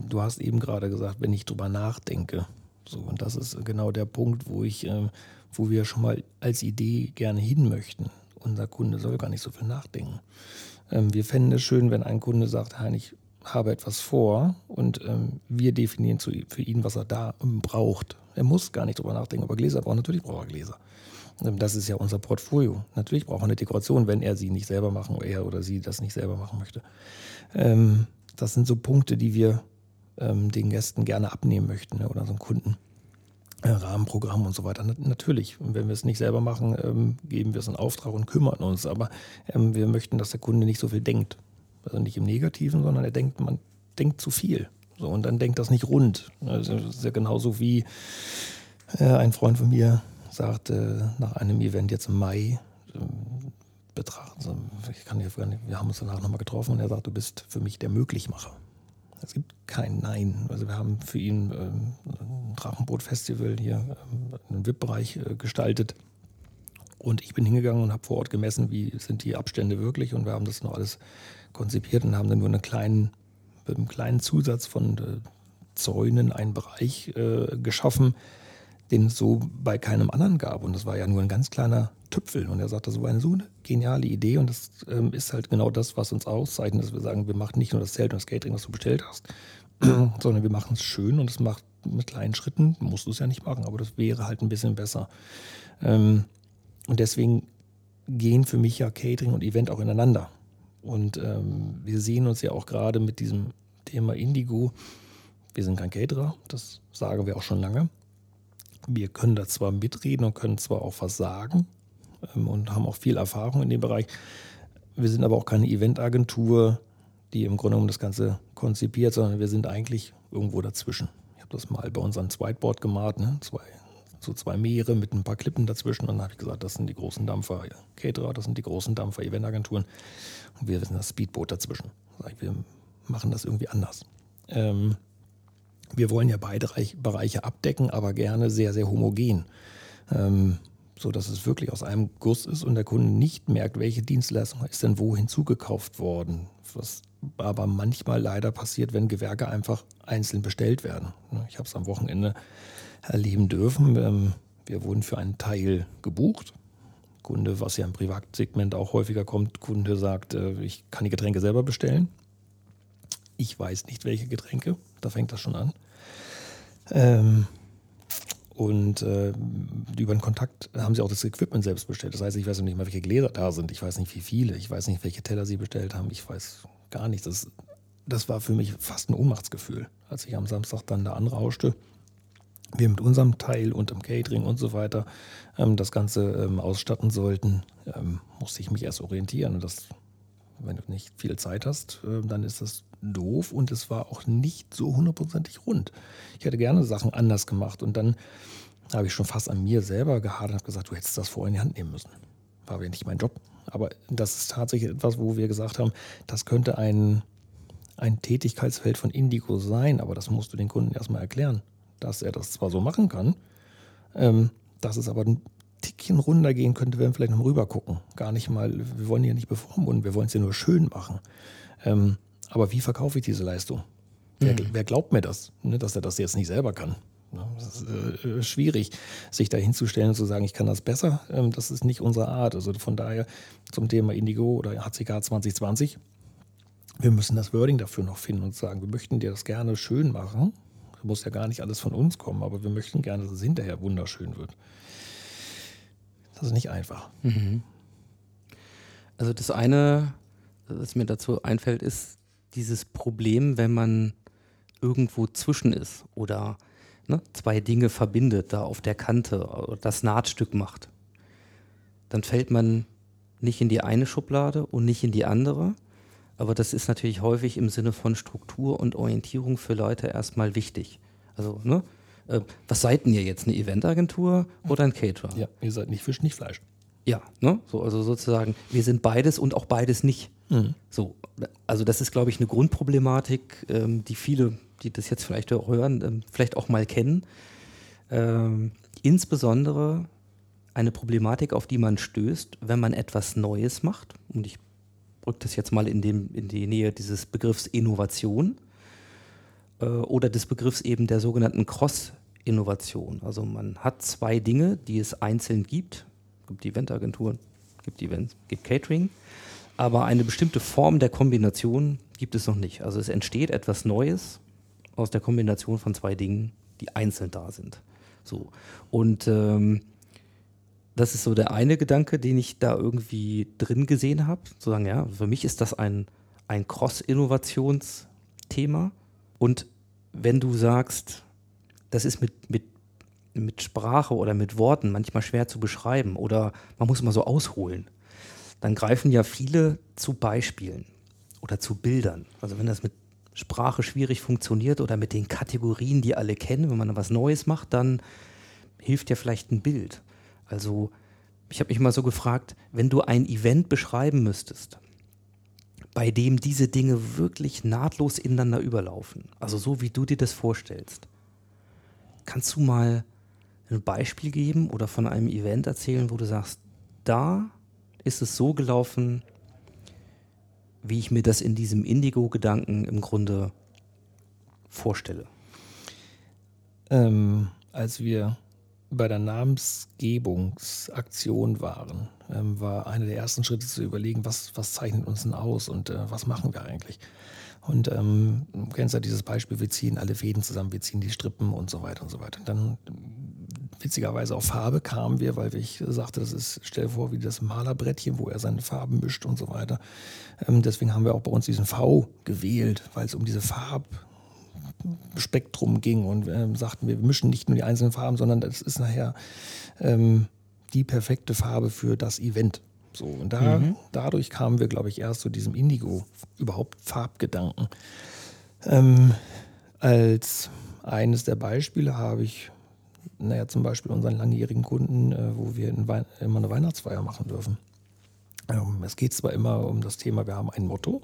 du hast eben gerade gesagt, wenn ich drüber nachdenke. So, und das ist genau der Punkt, wo ich, ähm, wo wir schon mal als Idee gerne hin möchten. Unser Kunde soll gar nicht so viel nachdenken. Ähm, wir fänden es schön, wenn ein Kunde sagt, Hein, ich habe etwas vor und ähm, wir definieren zu, für ihn, was er da braucht. Er muss gar nicht drüber nachdenken, ob er Gläser braucht. Natürlich braucht er Gläser. Ähm, Das ist ja unser Portfolio. Natürlich braucht er eine Dekoration, wenn er sie nicht selber machen, er oder sie das nicht selber machen möchte. Ähm, das sind so Punkte, die wir ähm, den Gästen gerne abnehmen möchten ne, oder so einen Kunden. Äh, Rahmenprogramm und so weiter. Na, natürlich, wenn wir es nicht selber machen, ähm, geben wir es in Auftrag und kümmern uns. Aber ähm, wir möchten, dass der Kunde nicht so viel denkt. Also nicht im Negativen, sondern er denkt, man denkt zu viel. So, und dann denkt das nicht rund. Also, das ist ja genauso wie äh, ein Freund von mir sagte nach einem Event jetzt im Mai, ähm, betrachten, ich kann nicht, wir haben uns danach nochmal getroffen und er sagt, du bist für mich der Möglichmacher. Es gibt kein Nein. Also wir haben für ihn ähm, ein Drachenboot-Festival hier, ähm, einen VIP-Bereich äh, gestaltet. Und ich bin hingegangen und habe vor Ort gemessen, wie sind die Abstände wirklich. Und wir haben das noch alles konzipiert und haben dann nur einen kleinen, mit einem kleinen Zusatz von äh, Zäunen einen Bereich äh, geschaffen, den es so bei keinem anderen gab. Und das war ja nur ein ganz kleiner Tüpfel. Und er sagte, das war eine so eine geniale Idee. Und das ähm, ist halt genau das, was uns auszeichnet, dass wir sagen, wir machen nicht nur das Zelt und das Catering, was du bestellt hast, sondern wir machen es schön und es macht mit kleinen Schritten, musst du es ja nicht machen, aber das wäre halt ein bisschen besser. Ähm, und deswegen gehen für mich ja Catering und Event auch ineinander. Und ähm, wir sehen uns ja auch gerade mit diesem Thema Indigo. Wir sind kein Caterer, das sagen wir auch schon lange. Wir können da zwar mitreden und können zwar auch was sagen und haben auch viel Erfahrung in dem Bereich. Wir sind aber auch keine Eventagentur, die im Grunde genommen das Ganze konzipiert, sondern wir sind eigentlich irgendwo dazwischen. Ich habe das mal bei uns ans Whiteboard gemalt, ne? zwei, so zwei Meere mit ein paar Klippen dazwischen. Und dann habe ich gesagt, das sind die großen Dampfer Caterer, das sind die großen Dampfer Eventagenturen. Und wir sind das Speedboot dazwischen. Ich, wir machen das irgendwie anders. Ähm, wir wollen ja beide Reich- Bereiche abdecken, aber gerne sehr, sehr homogen. Ähm, so dass es wirklich aus einem Guss ist und der Kunde nicht merkt, welche Dienstleistung ist denn wo hinzugekauft worden. Was aber manchmal leider passiert, wenn Gewerke einfach einzeln bestellt werden. Ich habe es am Wochenende erleben dürfen. Ähm, Wir wurden für einen Teil gebucht. Kunde, was ja im Privatsegment auch häufiger kommt, Kunde sagt, äh, ich kann die Getränke selber bestellen. Ich weiß nicht, welche Getränke. Da fängt das schon an. Ähm, und äh, über den Kontakt haben sie auch das Equipment selbst bestellt. Das heißt, ich weiß noch nicht mal, welche Gläser da sind. Ich weiß nicht, wie viele. Ich weiß nicht, welche Teller sie bestellt haben. Ich weiß gar nichts. Das, das war für mich fast ein Ohnmachtsgefühl, als ich am Samstag dann da anrauschte wir mit unserem Teil und im Catering und so weiter ähm, das Ganze ähm, ausstatten sollten, ähm, musste ich mich erst orientieren. Und das, wenn du nicht viel Zeit hast, äh, dann ist das doof und es war auch nicht so hundertprozentig rund. Ich hätte gerne Sachen anders gemacht und dann habe ich schon fast an mir selber gehadert und habe gesagt, du hättest das vorher in die Hand nehmen müssen. War ja nicht mein Job. Aber das ist tatsächlich etwas, wo wir gesagt haben, das könnte ein, ein Tätigkeitsfeld von Indigo sein, aber das musst du den Kunden erstmal erklären dass er das zwar so machen kann, ähm, dass es aber ein Tickchen runtergehen könnte, wenn wir vielleicht noch rüber gucken. Gar nicht mal, wir wollen ja nicht bevormunden, wir wollen es ja nur schön machen. Ähm, aber wie verkaufe ich diese Leistung? Mhm. Wer, wer, glaubt mir das, ne, dass er das jetzt nicht selber kann? Ne, das ist äh, schwierig, sich da hinzustellen und zu sagen, ich kann das besser. Ähm, das ist nicht unsere Art. Also von daher zum Thema Indigo oder HCK 2020. Wir müssen das Wording dafür noch finden und sagen, wir möchten dir das gerne schön machen muss ja gar nicht alles von uns kommen, aber wir möchten gerne, dass es hinterher wunderschön wird. Das ist nicht einfach. Mhm. Also das eine, was mir dazu einfällt, ist dieses Problem, wenn man irgendwo zwischen ist oder ne, zwei Dinge verbindet, da auf der Kante oder das Nahtstück macht. Dann fällt man nicht in die eine Schublade und nicht in die andere, aber das ist natürlich häufig im Sinne von Struktur und Orientierung für Leute erstmal wichtig. Also, ne? Äh, was seid ihr jetzt? Eine Eventagentur oder ein Caterer? Ja, ihr seid nicht Fisch, nicht Fleisch. Ja, ne? So, also sozusagen, wir sind beides und auch beides nicht. Mhm. So, also das ist, glaube ich, eine Grundproblematik, ähm, die viele, die das jetzt vielleicht hören, ähm, vielleicht auch mal kennen. Ähm, insbesondere eine Problematik, auf die man stößt, wenn man etwas Neues macht. Und ich rücke das jetzt mal in, dem, in die Nähe dieses Begriffs Innovation äh, oder des Begriffs eben der sogenannten Cross-Innovation. Also man hat zwei Dinge, die es einzeln gibt. Es gibt Eventagenturen, gibt Events, gibt Catering, aber eine bestimmte Form der Kombination gibt es noch nicht. Also es entsteht etwas Neues aus der Kombination von zwei Dingen, die einzeln da sind. So. Und ähm, das ist so der eine Gedanke, den ich da irgendwie drin gesehen habe. Zu sagen, ja, für mich ist das ein, ein Cross-Innovationsthema. Und wenn du sagst, das ist mit, mit, mit Sprache oder mit Worten manchmal schwer zu beschreiben oder man muss immer so ausholen, dann greifen ja viele zu Beispielen oder zu Bildern. Also wenn das mit Sprache schwierig funktioniert oder mit den Kategorien, die alle kennen, wenn man was Neues macht, dann hilft ja vielleicht ein Bild. Also ich habe mich mal so gefragt, wenn du ein Event beschreiben müsstest, bei dem diese Dinge wirklich nahtlos ineinander überlaufen, also so wie du dir das vorstellst, kannst du mal ein Beispiel geben oder von einem Event erzählen, wo du sagst, da ist es so gelaufen, wie ich mir das in diesem Indigo-Gedanken im Grunde vorstelle? Ähm, als wir bei der Namensgebungsaktion waren, ähm, war einer der ersten Schritte zu überlegen, was, was zeichnet uns denn aus und äh, was machen wir eigentlich. Und ähm, du kennst ja dieses Beispiel, wir ziehen alle Fäden zusammen, wir ziehen die Strippen und so weiter und so weiter. Und dann witzigerweise auf Farbe kamen wir, weil ich sagte, das ist, stell dir vor, wie das Malerbrettchen, wo er seine Farben mischt und so weiter. Ähm, deswegen haben wir auch bei uns diesen V gewählt, weil es um diese Farb, Spektrum ging und ähm, sagten, wir mischen nicht nur die einzelnen Farben, sondern das ist nachher ähm, die perfekte Farbe für das Event. So, und da, mhm. dadurch kamen wir, glaube ich, erst zu diesem Indigo, überhaupt Farbgedanken. Ähm, als eines der Beispiele habe ich, naja, zum Beispiel unseren langjährigen Kunden, äh, wo wir immer eine Weihnachtsfeier machen dürfen. Ähm, es geht zwar immer um das Thema, wir haben ein Motto,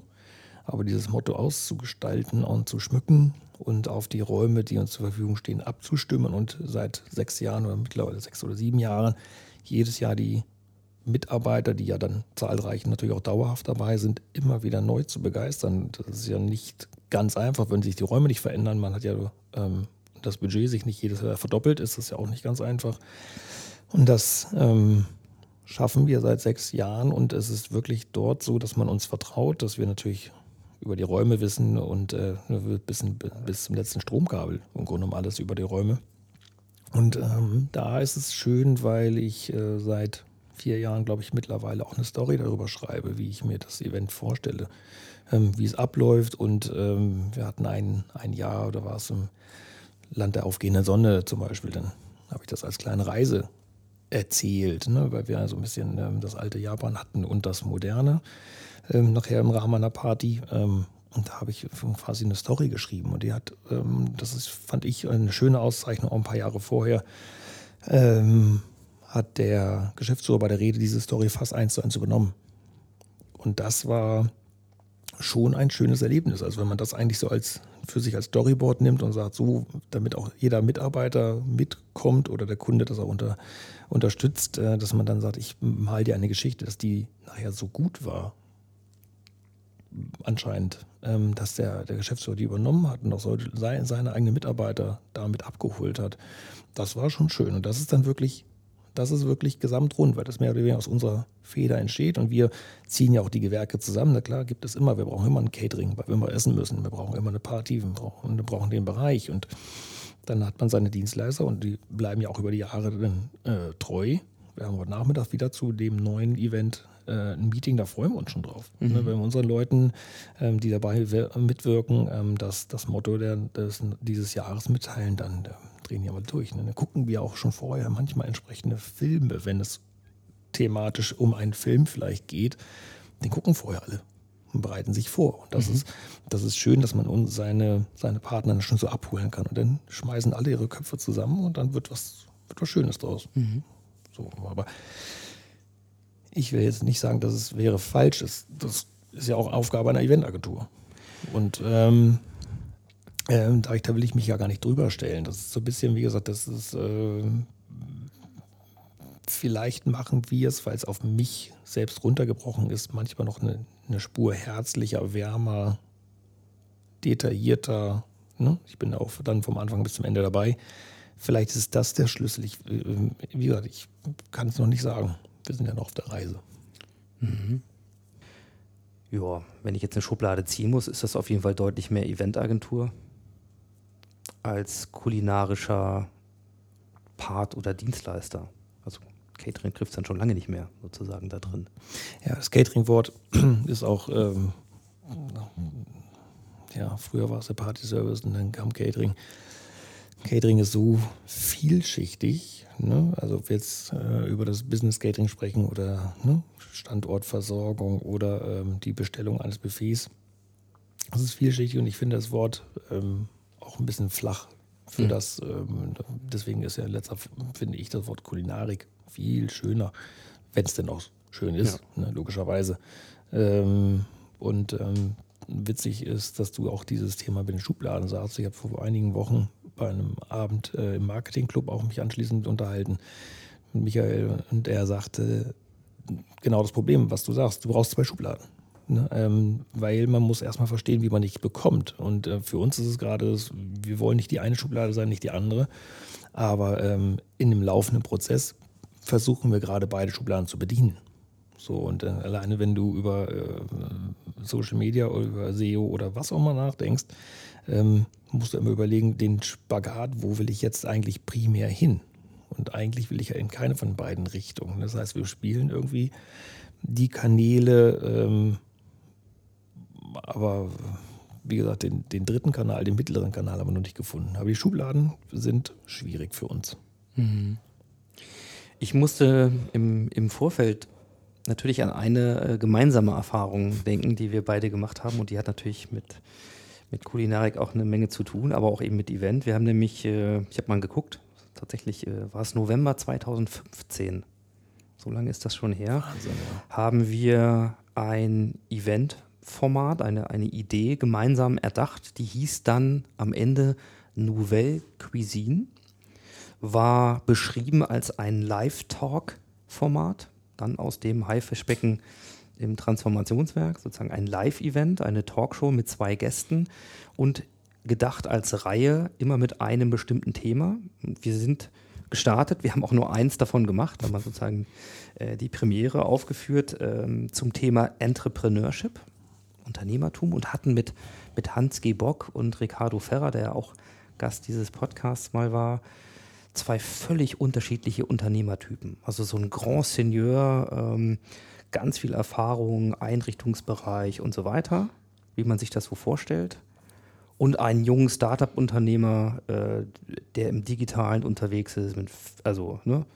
aber dieses Motto auszugestalten und zu schmücken und auf die Räume, die uns zur Verfügung stehen, abzustimmen und seit sechs Jahren oder mittlerweile sechs oder sieben Jahren jedes Jahr die Mitarbeiter, die ja dann zahlreich natürlich auch dauerhaft dabei sind, immer wieder neu zu begeistern. Das ist ja nicht ganz einfach, wenn sich die Räume nicht verändern. Man hat ja ähm, das Budget sich nicht jedes Jahr verdoppelt, ist das ja auch nicht ganz einfach. Und das ähm, schaffen wir seit sechs Jahren und es ist wirklich dort so, dass man uns vertraut, dass wir natürlich über die Räume wissen und äh, bis, bis zum letzten Stromkabel im Grunde genommen alles über die Räume. Und ähm, da ist es schön, weil ich äh, seit vier Jahren, glaube ich, mittlerweile auch eine Story darüber schreibe, wie ich mir das Event vorstelle, ähm, wie es abläuft. Und ähm, wir hatten ein, ein Jahr oder war es im Land der aufgehenden Sonne zum Beispiel, dann habe ich das als kleine Reise erzählt, ne? weil wir so ein bisschen ähm, das alte Japan hatten und das moderne ähm, nachher im Rahmen einer Party. Ähm, und da habe ich quasi eine Story geschrieben und die hat, ähm, das ist, fand ich eine schöne Auszeichnung, auch ein paar Jahre vorher, ähm, hat der Geschäftsführer bei der Rede diese Story fast eins zu eins übernommen. Und das war schon ein schönes Erlebnis. Also wenn man das eigentlich so als für sich als Storyboard nimmt und sagt, so, damit auch jeder Mitarbeiter mitkommt oder der Kunde das auch unter, unterstützt, äh, dass man dann sagt, ich mal dir eine Geschichte, dass die nachher so gut war, anscheinend, ähm, dass der, der Geschäftsführer die übernommen hat und auch seine eigenen Mitarbeiter damit abgeholt hat. Das war schon schön. Und das ist dann wirklich das ist wirklich gesamtrund, weil das mehr oder weniger aus unserer Feder entsteht. Und wir ziehen ja auch die Gewerke zusammen. Na klar, gibt es immer, wir brauchen immer ein Catering, weil wir essen müssen. Wir brauchen immer eine Party, wir brauchen, wir brauchen den Bereich. Und dann hat man seine Dienstleister und die bleiben ja auch über die Jahre dann äh, treu. Wir haben heute Nachmittag wieder zu dem neuen Event äh, ein Meeting, da freuen wir uns schon drauf. Mhm. Ne, wenn wir unseren Leuten, ähm, die dabei mitwirken, ähm, das, das Motto der, des, dieses Jahres mitteilen, dann äh, drehen ja mal durch. Ne? Dann gucken wir auch schon vorher manchmal entsprechende Filme, wenn es thematisch um einen Film vielleicht geht. Den gucken vorher alle und bereiten sich vor. Und das, mhm. ist, das ist schön, dass man seine, seine Partner schon so abholen kann. Und dann schmeißen alle ihre Köpfe zusammen und dann wird was, wird was Schönes draus. Mhm. So, aber ich will jetzt nicht sagen, dass es wäre falsch. Das, das ist ja auch Aufgabe einer Eventagentur. Und ähm, ähm, da, da will ich mich ja gar nicht drüber stellen. Das ist so ein bisschen, wie gesagt, das ist. Äh, vielleicht machen wir es, weil es auf mich selbst runtergebrochen ist, manchmal noch eine, eine Spur herzlicher, wärmer, detaillierter. Ne? Ich bin auch dann vom Anfang bis zum Ende dabei. Vielleicht ist das der Schlüssel. Ich, äh, wie gesagt, ich kann es noch nicht sagen. Wir sind ja noch auf der Reise. Mhm. Ja, wenn ich jetzt eine Schublade ziehen muss, ist das auf jeden Fall deutlich mehr Eventagentur als kulinarischer Part oder Dienstleister. Also Catering trifft es dann schon lange nicht mehr sozusagen da drin. Ja, das Catering-Wort ist auch, ähm, ja, früher war es der Party-Service und dann kam Catering. Catering ist so vielschichtig. Ne? Also ob wir jetzt äh, über das Business Catering sprechen oder ne? Standortversorgung oder ähm, die Bestellung eines Buffets. Das ist vielschichtig und ich finde das Wort ähm, auch ein bisschen flach für mhm. das. Ähm, deswegen ist ja letzter, finde ich, das Wort Kulinarik viel schöner, wenn es denn auch schön ist, ja. ne, logischerweise. Ähm, und ähm, witzig ist, dass du auch dieses Thema mit den Schubladen sagst. Ich habe vor einigen Wochen bei einem Abend äh, im Marketingclub auch mich anschließend unterhalten mit Michael und er sagte genau das Problem, was du sagst. Du brauchst zwei Schubladen. Ne? Ähm, weil man muss erstmal verstehen, wie man dich bekommt. Und äh, für uns ist es gerade, wir wollen nicht die eine Schublade sein, nicht die andere. Aber ähm, in dem laufenden Prozess versuchen wir gerade beide Schubladen zu bedienen. So, und äh, alleine wenn du über äh, Social Media oder über SEO oder was auch immer nachdenkst, ähm, musst du immer überlegen, den Spagat, wo will ich jetzt eigentlich primär hin? Und eigentlich will ich ja in keine von beiden Richtungen. Das heißt, wir spielen irgendwie die Kanäle, ähm, aber wie gesagt, den, den dritten Kanal, den mittleren Kanal haben wir noch nicht gefunden. Aber die Schubladen sind schwierig für uns. Mhm. Ich musste im, im Vorfeld natürlich an eine äh, gemeinsame Erfahrung denken, die wir beide gemacht haben. Und die hat natürlich mit, mit Kulinarik auch eine Menge zu tun, aber auch eben mit Event. Wir haben nämlich, äh, ich habe mal geguckt, tatsächlich äh, war es November 2015. So lange ist das schon her. Wahnsinn, ja. Haben wir ein Event Format, eine, eine Idee gemeinsam erdacht. Die hieß dann am Ende Nouvelle Cuisine, war beschrieben als ein Live-Talk-Format, dann aus dem Haifischbecken im Transformationswerk, sozusagen ein Live-Event, eine Talkshow mit zwei Gästen und gedacht als Reihe, immer mit einem bestimmten Thema. Wir sind gestartet, wir haben auch nur eins davon gemacht, haben wir sozusagen äh, die Premiere aufgeführt ähm, zum Thema Entrepreneurship. Unternehmertum und hatten mit, mit Hans G. Bock und Ricardo Ferrer, der ja auch Gast dieses Podcasts mal war, zwei völlig unterschiedliche Unternehmertypen. Also so ein Grand Seigneur, ähm, ganz viel Erfahrung, Einrichtungsbereich und so weiter, wie man sich das so vorstellt. und einen jungen Startup-Unternehmer, äh, der im Digitalen unterwegs ist, mit, also ne,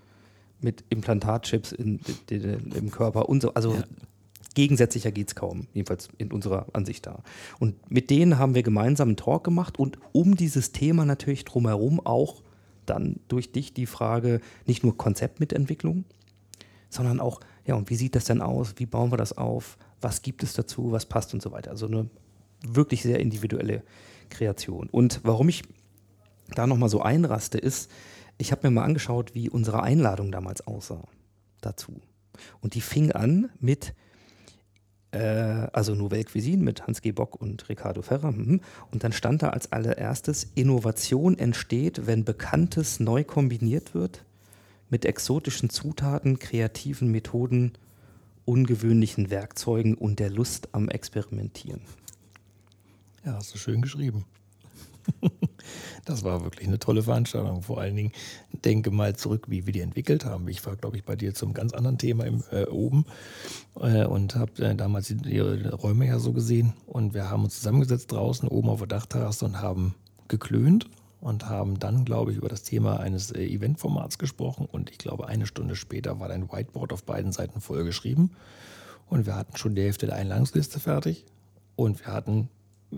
mit Implantatchips in, in, in, im Körper und so. Also ja. Gegensätzlicher geht es kaum, jedenfalls in unserer Ansicht da. Und mit denen haben wir gemeinsam einen Talk gemacht und um dieses Thema natürlich drumherum auch dann durch dich die Frage, nicht nur Konzeptmitentwicklung, sondern auch, ja, und wie sieht das denn aus? Wie bauen wir das auf? Was gibt es dazu? Was passt und so weiter? Also eine wirklich sehr individuelle Kreation. Und warum ich da nochmal so einraste, ist, ich habe mir mal angeschaut, wie unsere Einladung damals aussah dazu. Und die fing an mit, also Nouvelle Cuisine mit Hans G. Bock und Ricardo Ferrer. Mhm. Und dann stand da als allererstes, Innovation entsteht, wenn Bekanntes neu kombiniert wird mit exotischen Zutaten, kreativen Methoden, ungewöhnlichen Werkzeugen und der Lust am Experimentieren. Ja, hast du schön geschrieben. Das war wirklich eine tolle Veranstaltung. Vor allen Dingen denke mal zurück, wie wir die entwickelt haben. Ich war, glaube ich, bei dir zum ganz anderen Thema im, äh, oben äh, und habe äh, damals die, die, Räume ja so gesehen. Und wir haben uns zusammengesetzt draußen oben auf der Dachterrasse und haben geklönt und haben dann, glaube ich, über das Thema eines äh, Eventformats gesprochen. Und ich glaube, eine Stunde später war dein Whiteboard auf beiden Seiten vollgeschrieben. Und wir hatten schon die Hälfte der Einladungsliste fertig. Und wir hatten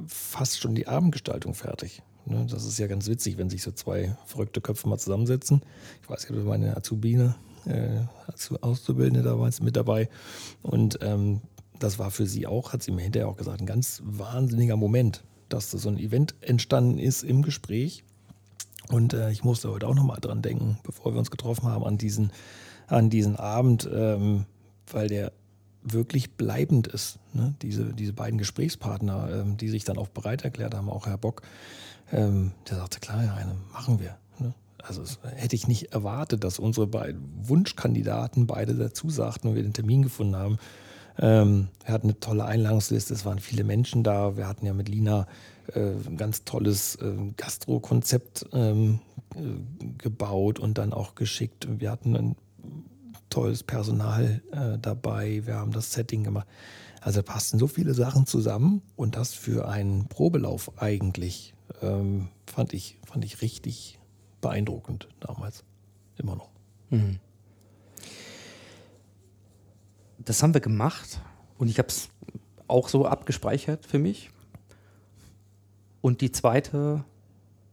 fast schon die Abendgestaltung fertig. Ne, das ist ja ganz witzig, wenn sich so zwei verrückte Köpfe mal zusammensetzen. Ich weiß nicht, meine Azubine, äh, Auszubildende damals mit dabei. Und ähm, das war für sie auch, hat sie mir hinterher auch gesagt, ein ganz wahnsinniger Moment, dass so ein Event entstanden ist im Gespräch. Und äh, ich musste heute auch nochmal dran denken, bevor wir uns getroffen haben, an diesen, an diesen Abend, ähm, weil der wirklich bleibend ist. Ne? Diese, diese beiden Gesprächspartner, ähm, die sich dann auch bereit erklärt haben, auch Herr Bock, ähm, der sagte, klar, ja, eine machen wir. Ne? Also hätte ich nicht erwartet, dass unsere beiden Wunschkandidaten beide dazu sagten und wir den Termin gefunden haben. Ähm, wir hatten eine tolle Einladungsliste, es waren viele Menschen da. Wir hatten ja mit Lina äh, ein ganz tolles äh, Gastro-Konzept ähm, äh, gebaut und dann auch geschickt. Wir hatten ein tolles Personal äh, dabei, wir haben das Setting gemacht. Also passten so viele Sachen zusammen und das für einen Probelauf eigentlich ähm, fand, ich, fand ich richtig beeindruckend damals. Immer noch. Mhm. Das haben wir gemacht und ich habe es auch so abgespeichert für mich. Und die zweite,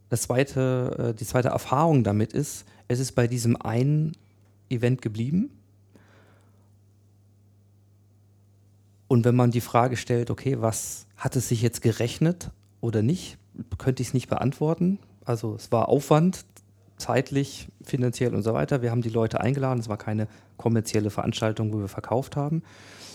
das zweite, äh, die zweite Erfahrung damit ist, es ist bei diesem einen Event geblieben. Und wenn man die Frage stellt, okay, was hat es sich jetzt gerechnet oder nicht, könnte ich es nicht beantworten. Also es war Aufwand, zeitlich, finanziell und so weiter. Wir haben die Leute eingeladen. Es war keine kommerzielle Veranstaltung, wo wir verkauft haben.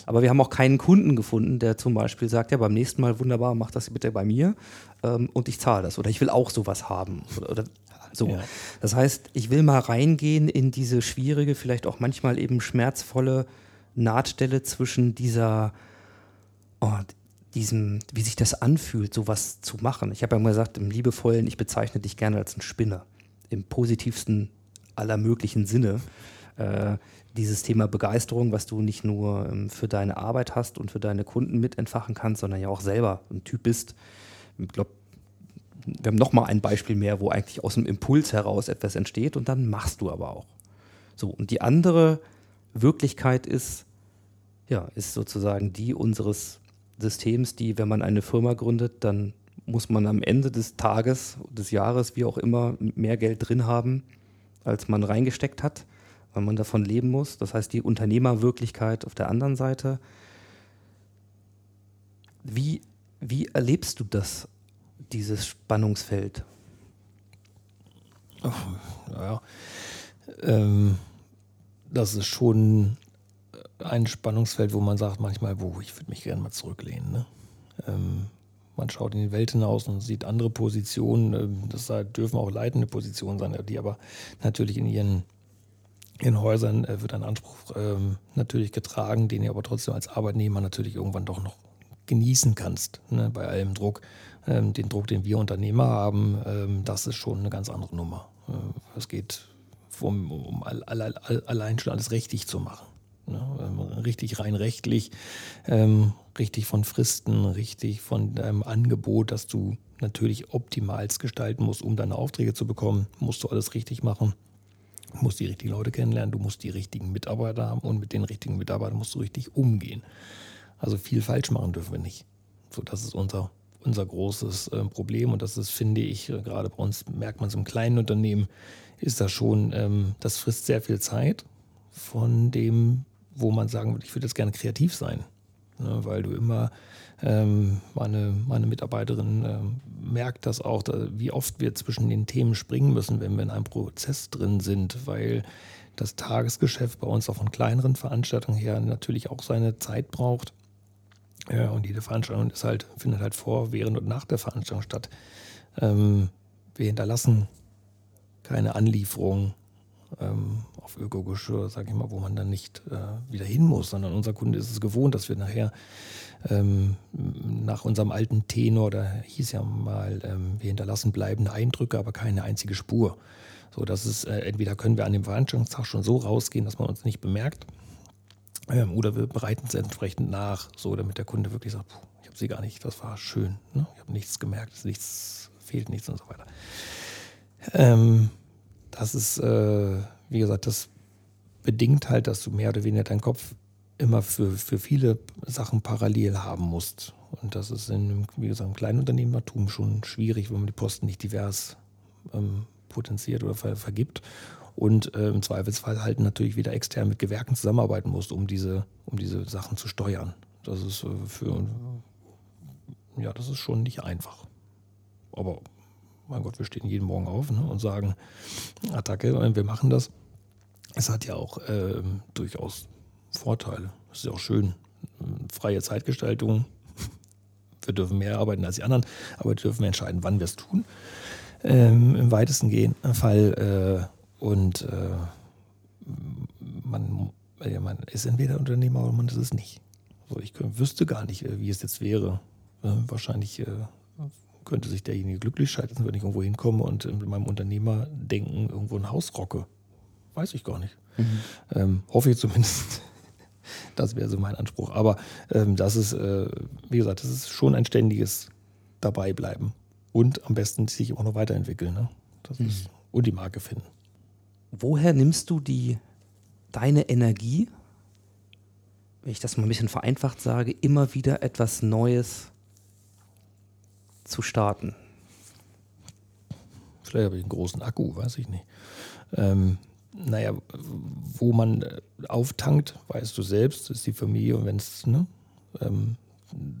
Aber wir haben auch keinen Kunden gefunden, der zum Beispiel sagt, ja, beim nächsten Mal wunderbar, mach das bitte bei mir ähm, und ich zahle das. Oder ich will auch sowas haben. Oder, oder so. Ja. Das heißt, ich will mal reingehen in diese schwierige, vielleicht auch manchmal eben schmerzvolle Nahtstelle zwischen dieser, oh, diesem, wie sich das anfühlt, sowas zu machen. Ich habe ja immer gesagt, im Liebevollen, ich bezeichne dich gerne als einen Spinner. Im positivsten aller möglichen Sinne. Äh, dieses Thema Begeisterung, was du nicht nur ähm, für deine Arbeit hast und für deine Kunden mit entfachen kannst, sondern ja auch selber ein Typ bist. Ich glaube, wir haben nochmal ein Beispiel mehr, wo eigentlich aus dem Impuls heraus etwas entsteht und dann machst du aber auch. So, und die andere Wirklichkeit ist, ja, ist sozusagen die unseres Systems, die, wenn man eine Firma gründet, dann muss man am Ende des Tages, des Jahres, wie auch immer, mehr Geld drin haben, als man reingesteckt hat, weil man davon leben muss. Das heißt, die Unternehmerwirklichkeit auf der anderen Seite. Wie, wie erlebst du das, dieses Spannungsfeld? Oh, naja, ähm, das ist schon ein Spannungsfeld, wo man sagt manchmal, wo ich würde mich gerne mal zurücklehnen. Ne? Ähm, man schaut in die Welt hinaus und sieht andere Positionen. Ähm, das dürfen auch leitende Positionen sein, die aber natürlich in ihren, ihren Häusern äh, wird ein Anspruch ähm, natürlich getragen, den ihr aber trotzdem als Arbeitnehmer natürlich irgendwann doch noch genießen kannst. Ne? Bei allem Druck. Ähm, den Druck, den wir Unternehmer haben, ähm, das ist schon eine ganz andere Nummer. Äh, es geht um, um all, all, all, allein schon alles richtig zu machen. Ne? richtig rein rechtlich, ähm, richtig von Fristen, richtig von deinem Angebot, dass du natürlich optimalst gestalten musst, um deine Aufträge zu bekommen, musst du alles richtig machen. Du musst die richtigen Leute kennenlernen, du musst die richtigen Mitarbeiter haben und mit den richtigen Mitarbeitern musst du richtig umgehen. Also viel falsch machen dürfen wir nicht. So, das ist unser, unser großes äh, Problem und das ist, finde ich, äh, gerade bei uns merkt man es im kleinen Unternehmen, ist das schon, ähm, das frisst sehr viel Zeit von dem, wo man sagen würde, ich würde jetzt gerne kreativ sein. Ne, weil du immer, ähm, meine, meine Mitarbeiterin ähm, merkt das auch, wie oft wir zwischen den Themen springen müssen, wenn wir in einem Prozess drin sind, weil das Tagesgeschäft bei uns auch von kleineren Veranstaltungen her natürlich auch seine Zeit braucht. Ja, und jede Veranstaltung ist halt, findet halt vor, während und nach der Veranstaltung statt. Ähm, wir hinterlassen keine Anlieferung ähm, auf Ökogeschirr, sage ich mal, wo man dann nicht äh, wieder hin muss, sondern unser Kunde ist es gewohnt, dass wir nachher ähm, nach unserem alten Tenor, da hieß ja mal, ähm, wir hinterlassen bleibende Eindrücke, aber keine einzige Spur. So, dass es äh, entweder können wir an dem Veranstaltungstag schon so rausgehen, dass man uns nicht bemerkt, ähm, oder wir bereiten es entsprechend nach, so damit der Kunde wirklich sagt, puh, ich habe sie gar nicht, das war schön, ne? ich habe nichts gemerkt, nichts fehlt nichts und so weiter. Ähm, das ist, äh, wie gesagt, das bedingt halt, dass du mehr oder weniger deinen Kopf immer für, für viele Sachen parallel haben musst. Und das ist in, wie gesagt, im Kleinunternehmertum schon schwierig, wenn man die Posten nicht divers ähm, potenziert oder ver vergibt. Und äh, im Zweifelsfall halt natürlich wieder extern mit Gewerken zusammenarbeiten muss, um diese, um diese Sachen zu steuern. Das ist äh, für ja, das ist schon nicht einfach. Aber mein Gott, wir stehen jeden Morgen auf ne, und sagen, Attacke, wir machen das. Es hat ja auch äh, durchaus Vorteile. Es ist ja auch schön. Freie Zeitgestaltung. Wir dürfen mehr arbeiten als die anderen, aber wir dürfen entscheiden, wann wir es tun. Ähm, Im weitesten Fall. Und äh, man, ja, man ist entweder Unternehmer oder man ist es nicht. So, ich wüsste gar nicht, äh, wie es jetzt wäre. Äh, wahrscheinlich äh, könnte sich derjenige glücklich scheitern, wenn ich irgendwo hinkomme und in meinem Unternehmerdenken irgendwo ein Haus rocke. Weiß ich gar nicht. Mhm. Ähm, hoffe ich zumindest. das wäre so mein Anspruch. Aber ähm, das ist, äh, wie gesagt, das ist schon ein ständiges Dabeibleiben. Und am besten sich auch noch weiterentwickeln. Ne? Das mhm. ist, und die Marke finden. Woher nimmst du die deine Energie, wenn ich das mal ein bisschen vereinfacht sage, immer wieder etwas Neues zu starten? Vielleicht habe ich einen großen Akku, weiß ich nicht. Ähm, naja, wo man äh, auftankt, weißt du selbst, ist die Familie und wenn es ne, ähm,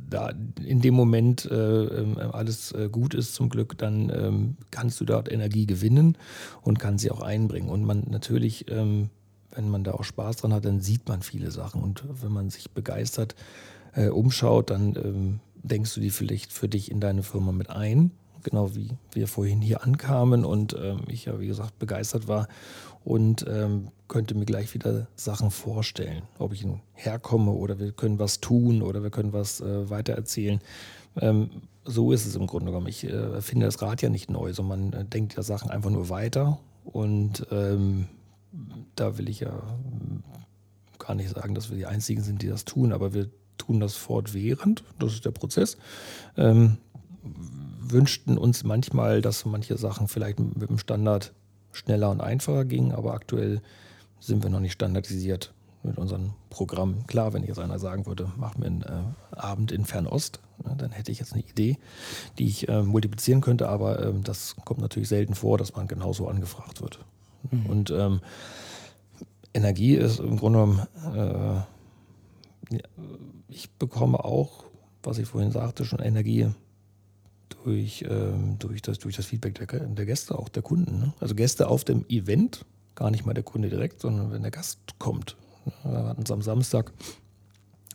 da in dem Moment äh, ähm, alles äh, gut ist zum Glück, dann ähm, kannst du dort Energie gewinnen und kannst sie auch einbringen. Und man natürlich, ähm, wenn man da auch Spaß dran hat, dann sieht man viele Sachen. Und wenn man sich begeistert äh, umschaut, dann ähm, denkst du die vielleicht für dich in deine Firma mit ein. Genau wie wir vorhin hier ankamen und ähm, ich ja, wie gesagt, begeistert war und ähm, könnte mir gleich wieder Sachen vorstellen. Ob ich herkomme oder wir können was tun oder wir können was äh, weitererzählen. Ähm, so ist es im Grunde genommen. Ich äh, finde das Rad ja nicht neu, sondern man äh, denkt ja Sachen einfach nur weiter und ähm, da will ich ja gar nicht sagen, dass wir die Einzigen sind, die das tun, aber wir tun das fortwährend, das ist der Prozess. Ähm, wünschten uns manchmal, dass manche Sachen vielleicht mit dem Standard schneller und einfacher gingen, aber aktuell sind wir noch nicht standardisiert mit unserem Programm. Klar, wenn jetzt einer sagen würde, machen wir einen äh, Abend in Fernost, ne, dann hätte ich jetzt eine Idee, die ich äh, multiplizieren könnte, aber äh, das kommt natürlich selten vor, dass man genauso angefragt wird. Mhm. Und ähm, Energie ist im Grunde genommen äh, ich bekomme auch, was ich vorhin sagte, schon Energie durch, ähm, durch, das, durch das Feedback der, der Gäste, auch der Kunden. Ne? Also Gäste auf dem Event, gar nicht mal der Kunde direkt, sondern wenn der Gast kommt. Wir hatten es am Samstag,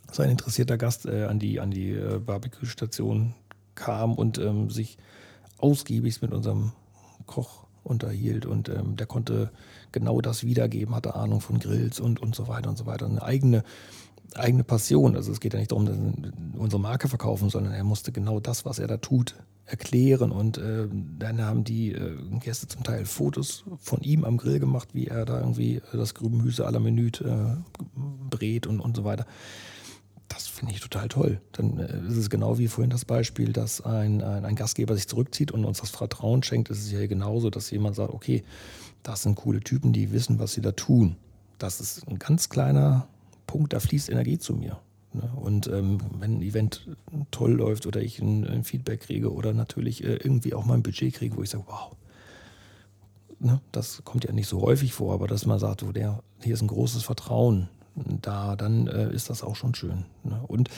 dass ein interessierter Gast äh, an die, an die äh, Barbecue-Station kam und ähm, sich ausgiebig mit unserem Koch unterhielt und ähm, der konnte genau das wiedergeben, hatte Ahnung von Grills und, und so weiter und so weiter. Eine eigene eigene Passion. Also es geht ja nicht darum, dass unsere Marke verkaufen, sondern er musste genau das, was er da tut, erklären. Und äh, dann haben die äh, Gäste zum Teil Fotos von ihm am Grill gemacht, wie er da irgendwie das Grübenhüse à la Minute äh, brät und, und so weiter. Das finde ich total toll. Dann äh, ist es genau wie vorhin das Beispiel, dass ein, ein, ein, Gastgeber sich zurückzieht und uns das Vertrauen schenkt. Es ist ja genauso, dass jemand sagt, okay, das sind coole Typen, die wissen, was sie da tun. Das ist ein ganz kleiner Punkt, da fließt Energie zu mir. Ne? Und ähm, wenn ein Event toll läuft oder ich ein, ein Feedback kriege oder natürlich äh, irgendwie auch mal ein Budget kriege, wo ich sage, wow, ne? das kommt ja nicht so häufig vor, aber dass man sagt, oh, der, hier ist ein großes Vertrauen da, dann äh, ist das auch schon schön. Ne? Und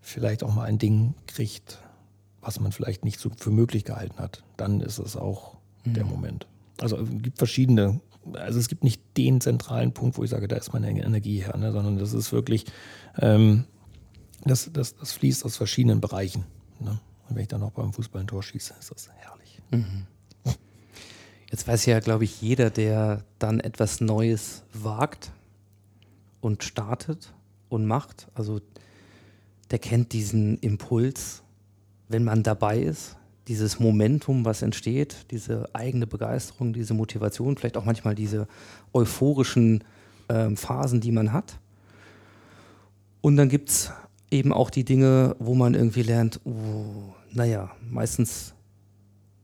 vielleicht auch mal ein Ding kriegt, was man vielleicht nicht so für möglich gehalten hat, dann ist es auch mhm. der Moment. Also es gibt verschiedene, also es gibt nicht den zentralen Punkt, wo ich sage, da ist meine Energie her, ne? sondern das ist wirklich, ähm, das, das, das fließt aus verschiedenen Bereichen. Ne? Und wenn ich dann noch beim Fußball ein Tor schieße, ist das herrlich. Mhm. Jetzt weiß ja, glaube ich, jeder, der dann etwas Neues wagt und startet und macht, also der kennt diesen Impuls, wenn man dabei ist, dieses Momentum, was entsteht, diese eigene Begeisterung, diese Motivation, vielleicht auch manchmal diese euphorischen äh, Phasen, die man hat. Und dann gibt es eben auch die Dinge, wo man irgendwie lernt, oh, naja, meistens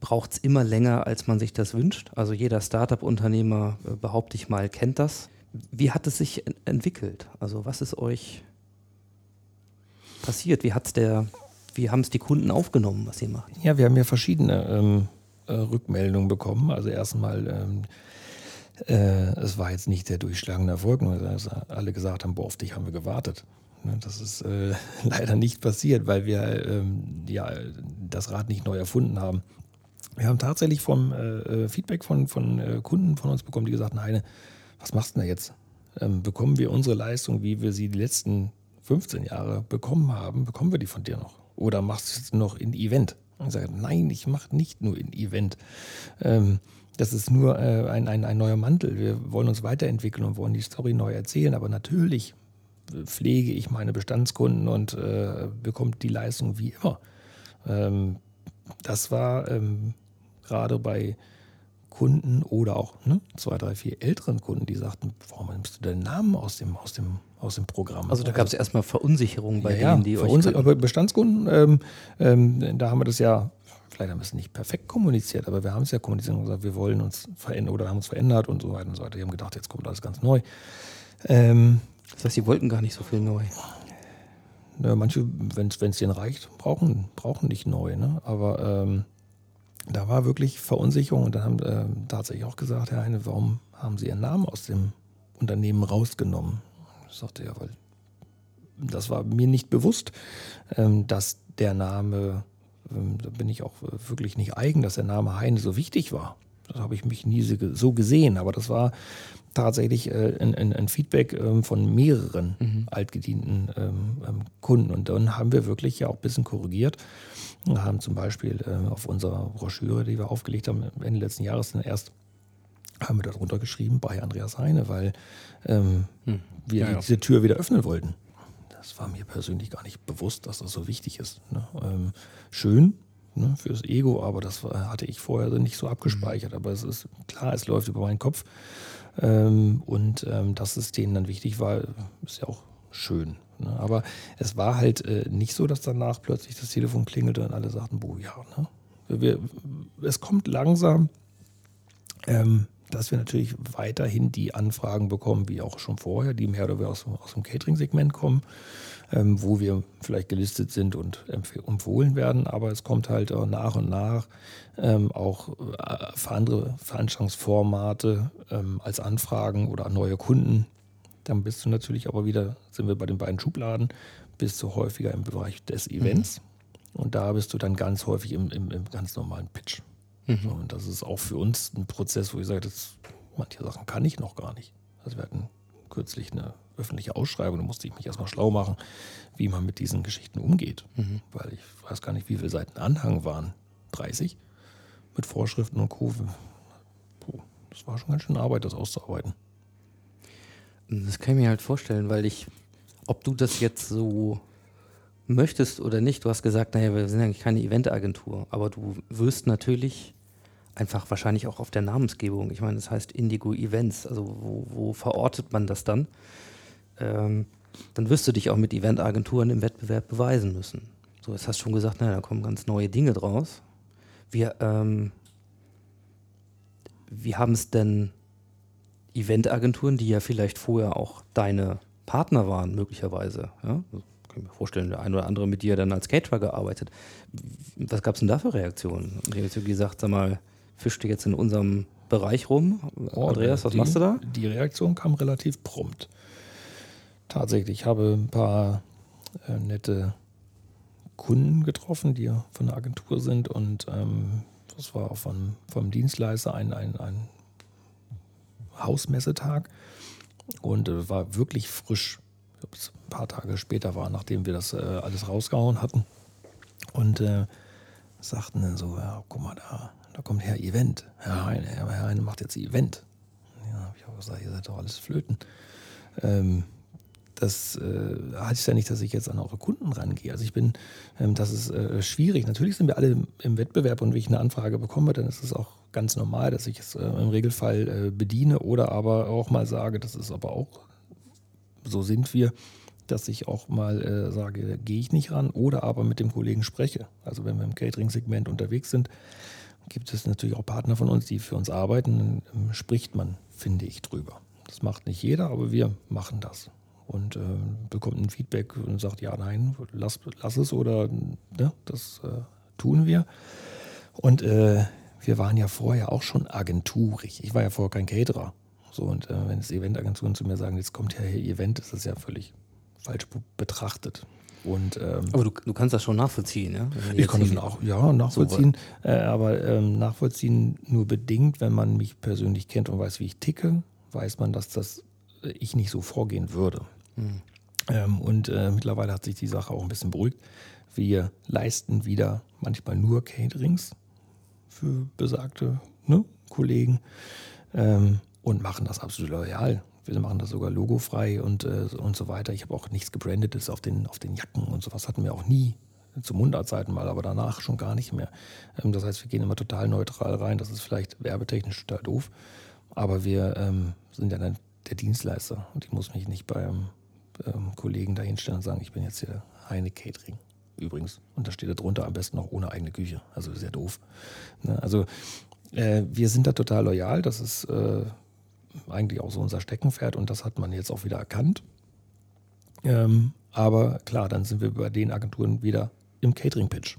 braucht es immer länger, als man sich das wünscht. Also jeder Startup-Unternehmer, äh, behaupte ich mal, kennt das. Wie hat es sich entwickelt? Also was ist euch passiert? Wie hat's der, wie haben es die Kunden aufgenommen, was ihr macht? Ja, wir haben ja verschiedene ähm, äh, Rückmeldungen bekommen. Also erstmal, ähm, äh, es war jetzt nicht der durchschlagende Erfolg, nur dass alle gesagt haben, boah, auf dich haben wir gewartet. Ne, das ist äh, leider nicht passiert, weil wir ähm, ja, das Rad nicht neu erfunden haben. Wir haben tatsächlich vom äh, äh, Feedback von, von Kunden von uns bekommen, die gesagt haben, Heine, was machst du denn da jetzt? Ähm, bekommen wir unsere Leistung, wie wir sie die letzten 15 Jahre bekommen haben, bekommen wir die von dir noch? Oder machst du jetzt noch in Event? Und ich sage, nein, ich mache nicht nur in Event. Ähm, das ist nur äh, ein, ein, ein neuer Mantel. Wir wollen uns weiterentwickeln und wollen die Story neu erzählen. Aber natürlich pflege ich meine Bestandskunden und äh, bekommt die Leistung wie immer. Ähm, das war ähm, gerade bei Kunden oder auch ne, zwei, drei, vier älteren Kunden, die sagten, warum nimmst du deinen Namen aus dem, aus dem, aus dem Programm? Also da gab es also, erstmal Verunsicherung bei ja, denen, die euch. Aber Bestandskunden, ähm, ähm, da haben wir das ja, vielleicht haben wir es nicht perfekt kommuniziert, aber wir haben es ja kommuniziert und gesagt, wir wollen uns verändern oder haben uns verändert und so weiter und so weiter. Die haben gedacht, jetzt kommt alles ganz neu. Ähm, das heißt, sie wollten gar nicht so viel neu. Ne, manche, wenn es denen reicht, brauchen, brauchen nicht neu. Ne? Aber ähm, da war wirklich Verunsicherung und dann haben äh, tatsächlich auch gesagt, Herr Heine, warum haben Sie Ihren Namen aus dem Unternehmen rausgenommen? Ich sagte ja, weil das war mir nicht bewusst, ähm, dass der Name, ähm, da bin ich auch wirklich nicht eigen, dass der Name Heine so wichtig war. Das habe ich mich nie so gesehen, aber das war tatsächlich äh, ein, ein, ein, Feedback ähm, von mehreren mhm. altgedienten Kunden. Und dann haben wir wirklich ja auch ein bisschen korrigiert und haben zum Beispiel äh, auf unserer Broschüre, die wir aufgelegt haben, Ende letzten Jahres dann erst haben wir darunter geschrieben bei Andreas Heine, weil ähm, hm. wir ja, ja. diese Tür wieder öffnen wollten. Das war mir persönlich gar nicht bewusst, dass das so wichtig ist. Ne? Ähm, schön, ne, fürs Ego, aber das hatte ich vorher nicht so abgespeichert. Mhm. Aber es ist klar, es läuft über meinen Kopf. Ähm, und ähm, dass es denen dann wichtig war, ist ja auch schön. Ne? Aber es war halt äh, nicht so, dass danach plötzlich das Telefon klingelte und alle sagten, boah, ja, ne? Wir, es kommt langsam, ähm, dass wir natürlich weiterhin die Anfragen bekommen, wie auch schon vorher, die mehr oder weniger aus, aus dem Catering-Segment kommen ähm, wo wir vielleicht gelistet sind und empfohlen werden. Aber es kommt halt auch nach und nach ähm, auch äh, für andere Veranstaltungsformate ähm, als Anfragen oder neue Kunden. Dann bist du natürlich aber wieder, sind wir bei den beiden Schubladen, bist du häufiger im Bereich des Events. Mhm. Und da bist du dann ganz häufig im, im, im ganz normalen Pitch. Mhm. Und das ist auch für uns ein Prozess, wo ich sage, das, manche Sachen kann ich noch gar nicht. Also wir hatten kürzlich eine öffentliche Ausschreibung, da musste ich mich erstmal schlau machen, wie man mit diesen Geschichten umgeht. Mhm. Weil ich weiß gar nicht, wie viele Seiten Anhang waren. 30 mit Vorschriften und Co. Puh, das war schon ganz schön Arbeit, das auszuarbeiten. Das kann ich mir halt vorstellen, weil ich, ob du das jetzt so möchtest oder nicht, du hast gesagt, naja, wir sind eigentlich keine Eventagentur, aber du wirst natürlich einfach wahrscheinlich auch auf der Namensgebung. Ich meine, das heißt Indigo Events. Also wo, wo verortet man das dann? ähm, dann wirst du dich auch mit Eventagenturen im Wettbewerb beweisen müssen. So, jetzt hast du schon gesagt, na, da kommen ganz neue Dinge draus. Wir, ähm, wie haben es denn Eventagenturen, die ja vielleicht vorher auch deine Partner waren, möglicherweise, ja? Kann mir vorstellen, der ein oder andere mit dir dann als Caterer gearbeitet. Was gab es denn da für Reaktionen? Die haben gesagt, sag mal, fischt du jetzt in unserem Bereich rum? Oh, Andreas, was die, machst du da? Die Reaktion kam relativ prompt. Tatsächlich, ich habe ein paar äh, nette Kunden getroffen, die von der Agentur sind und ähm, das war auch von, vom Dienstleister ein, ein, ein Hausmessetag und äh, war wirklich frisch. Ich glaube, es ein paar Tage später war, nachdem wir das äh, alles rausgehauen hatten. Und äh, sagten dann so, ja, guck mal, da, da kommt Herr Event. Herr Heine, Herr Heine macht jetzt Event. Ja, habe ich auch gesagt, ihr seid doch alles Flöten. Ähm, das äh, heißt ja nicht, dass ich jetzt an eure Kunden rangehe. Also ich bin, ähm, das ist äh, schwierig. Natürlich sind wir alle im, im, Wettbewerb und wenn ich eine Anfrage bekomme, dann ist es auch ganz normal, dass ich es äh, im Regelfall äh, bediene oder aber auch mal sage, das ist aber auch, so sind wir, dass ich auch mal äh, sage, gehe ich nicht ran oder aber mit dem Kollegen spreche. Also wenn wir im Catering-Segment unterwegs sind, gibt es natürlich auch Partner von uns, die für uns arbeiten, dann ähm, spricht man, finde ich, drüber. Das macht nicht jeder, aber wir machen das und äh, bekommt ein Feedback und sagt, ja, nein, lass, lass es oder ne, das äh, tun wir. Und äh, wir waren ja vorher auch schon agenturig. Ich war ja vorher kein Caterer. So, und äh, wenn es Eventagenturen zu mir sagen, jetzt kommt ja hier Event, ist das ja völlig falsch betrachtet. Und, ähm, aber du, du, kannst das schon nachvollziehen, ja? Ich kann das auch, ja, nachvollziehen, so, äh, aber ähm, nachvollziehen nur bedingt, wenn man mich persönlich kennt und weiß, wie ich ticke, weiß man, dass das äh, ich nicht so vorgehen würde. Mhm. Ähm, und äh, mittlerweile hat sich die Sache auch ein bisschen beruhigt. Wir leisten wieder manchmal nur Caterings für besagte ne, Kollegen ähm, und machen das absolut loyal. Wir machen das sogar logofrei und, äh, und so weiter. Ich habe auch nichts gebrandetes auf den, auf den Jacken und sowas hatten wir auch nie. Zu Mundartzeiten mal, aber danach schon gar nicht mehr. Ähm, das heißt, wir gehen immer total neutral rein. Das ist vielleicht werbetechnisch total doof, aber wir ähm, sind ja dann der Dienstleister und ich muss mich nicht beim ähm, Kollegen da hinstellen und sagen, ich bin jetzt hier Heine Catering. Übrigens. Und da steht da drunter am besten noch ohne eigene Küche. Also sehr doof. Ne? Also äh, wir sind da total loyal. Das ist äh, eigentlich auch so unser Steckenpferd und das hat man jetzt auch wieder erkannt. Ähm, aber klar, dann sind wir bei den Agenturen wieder im Catering-Pitch.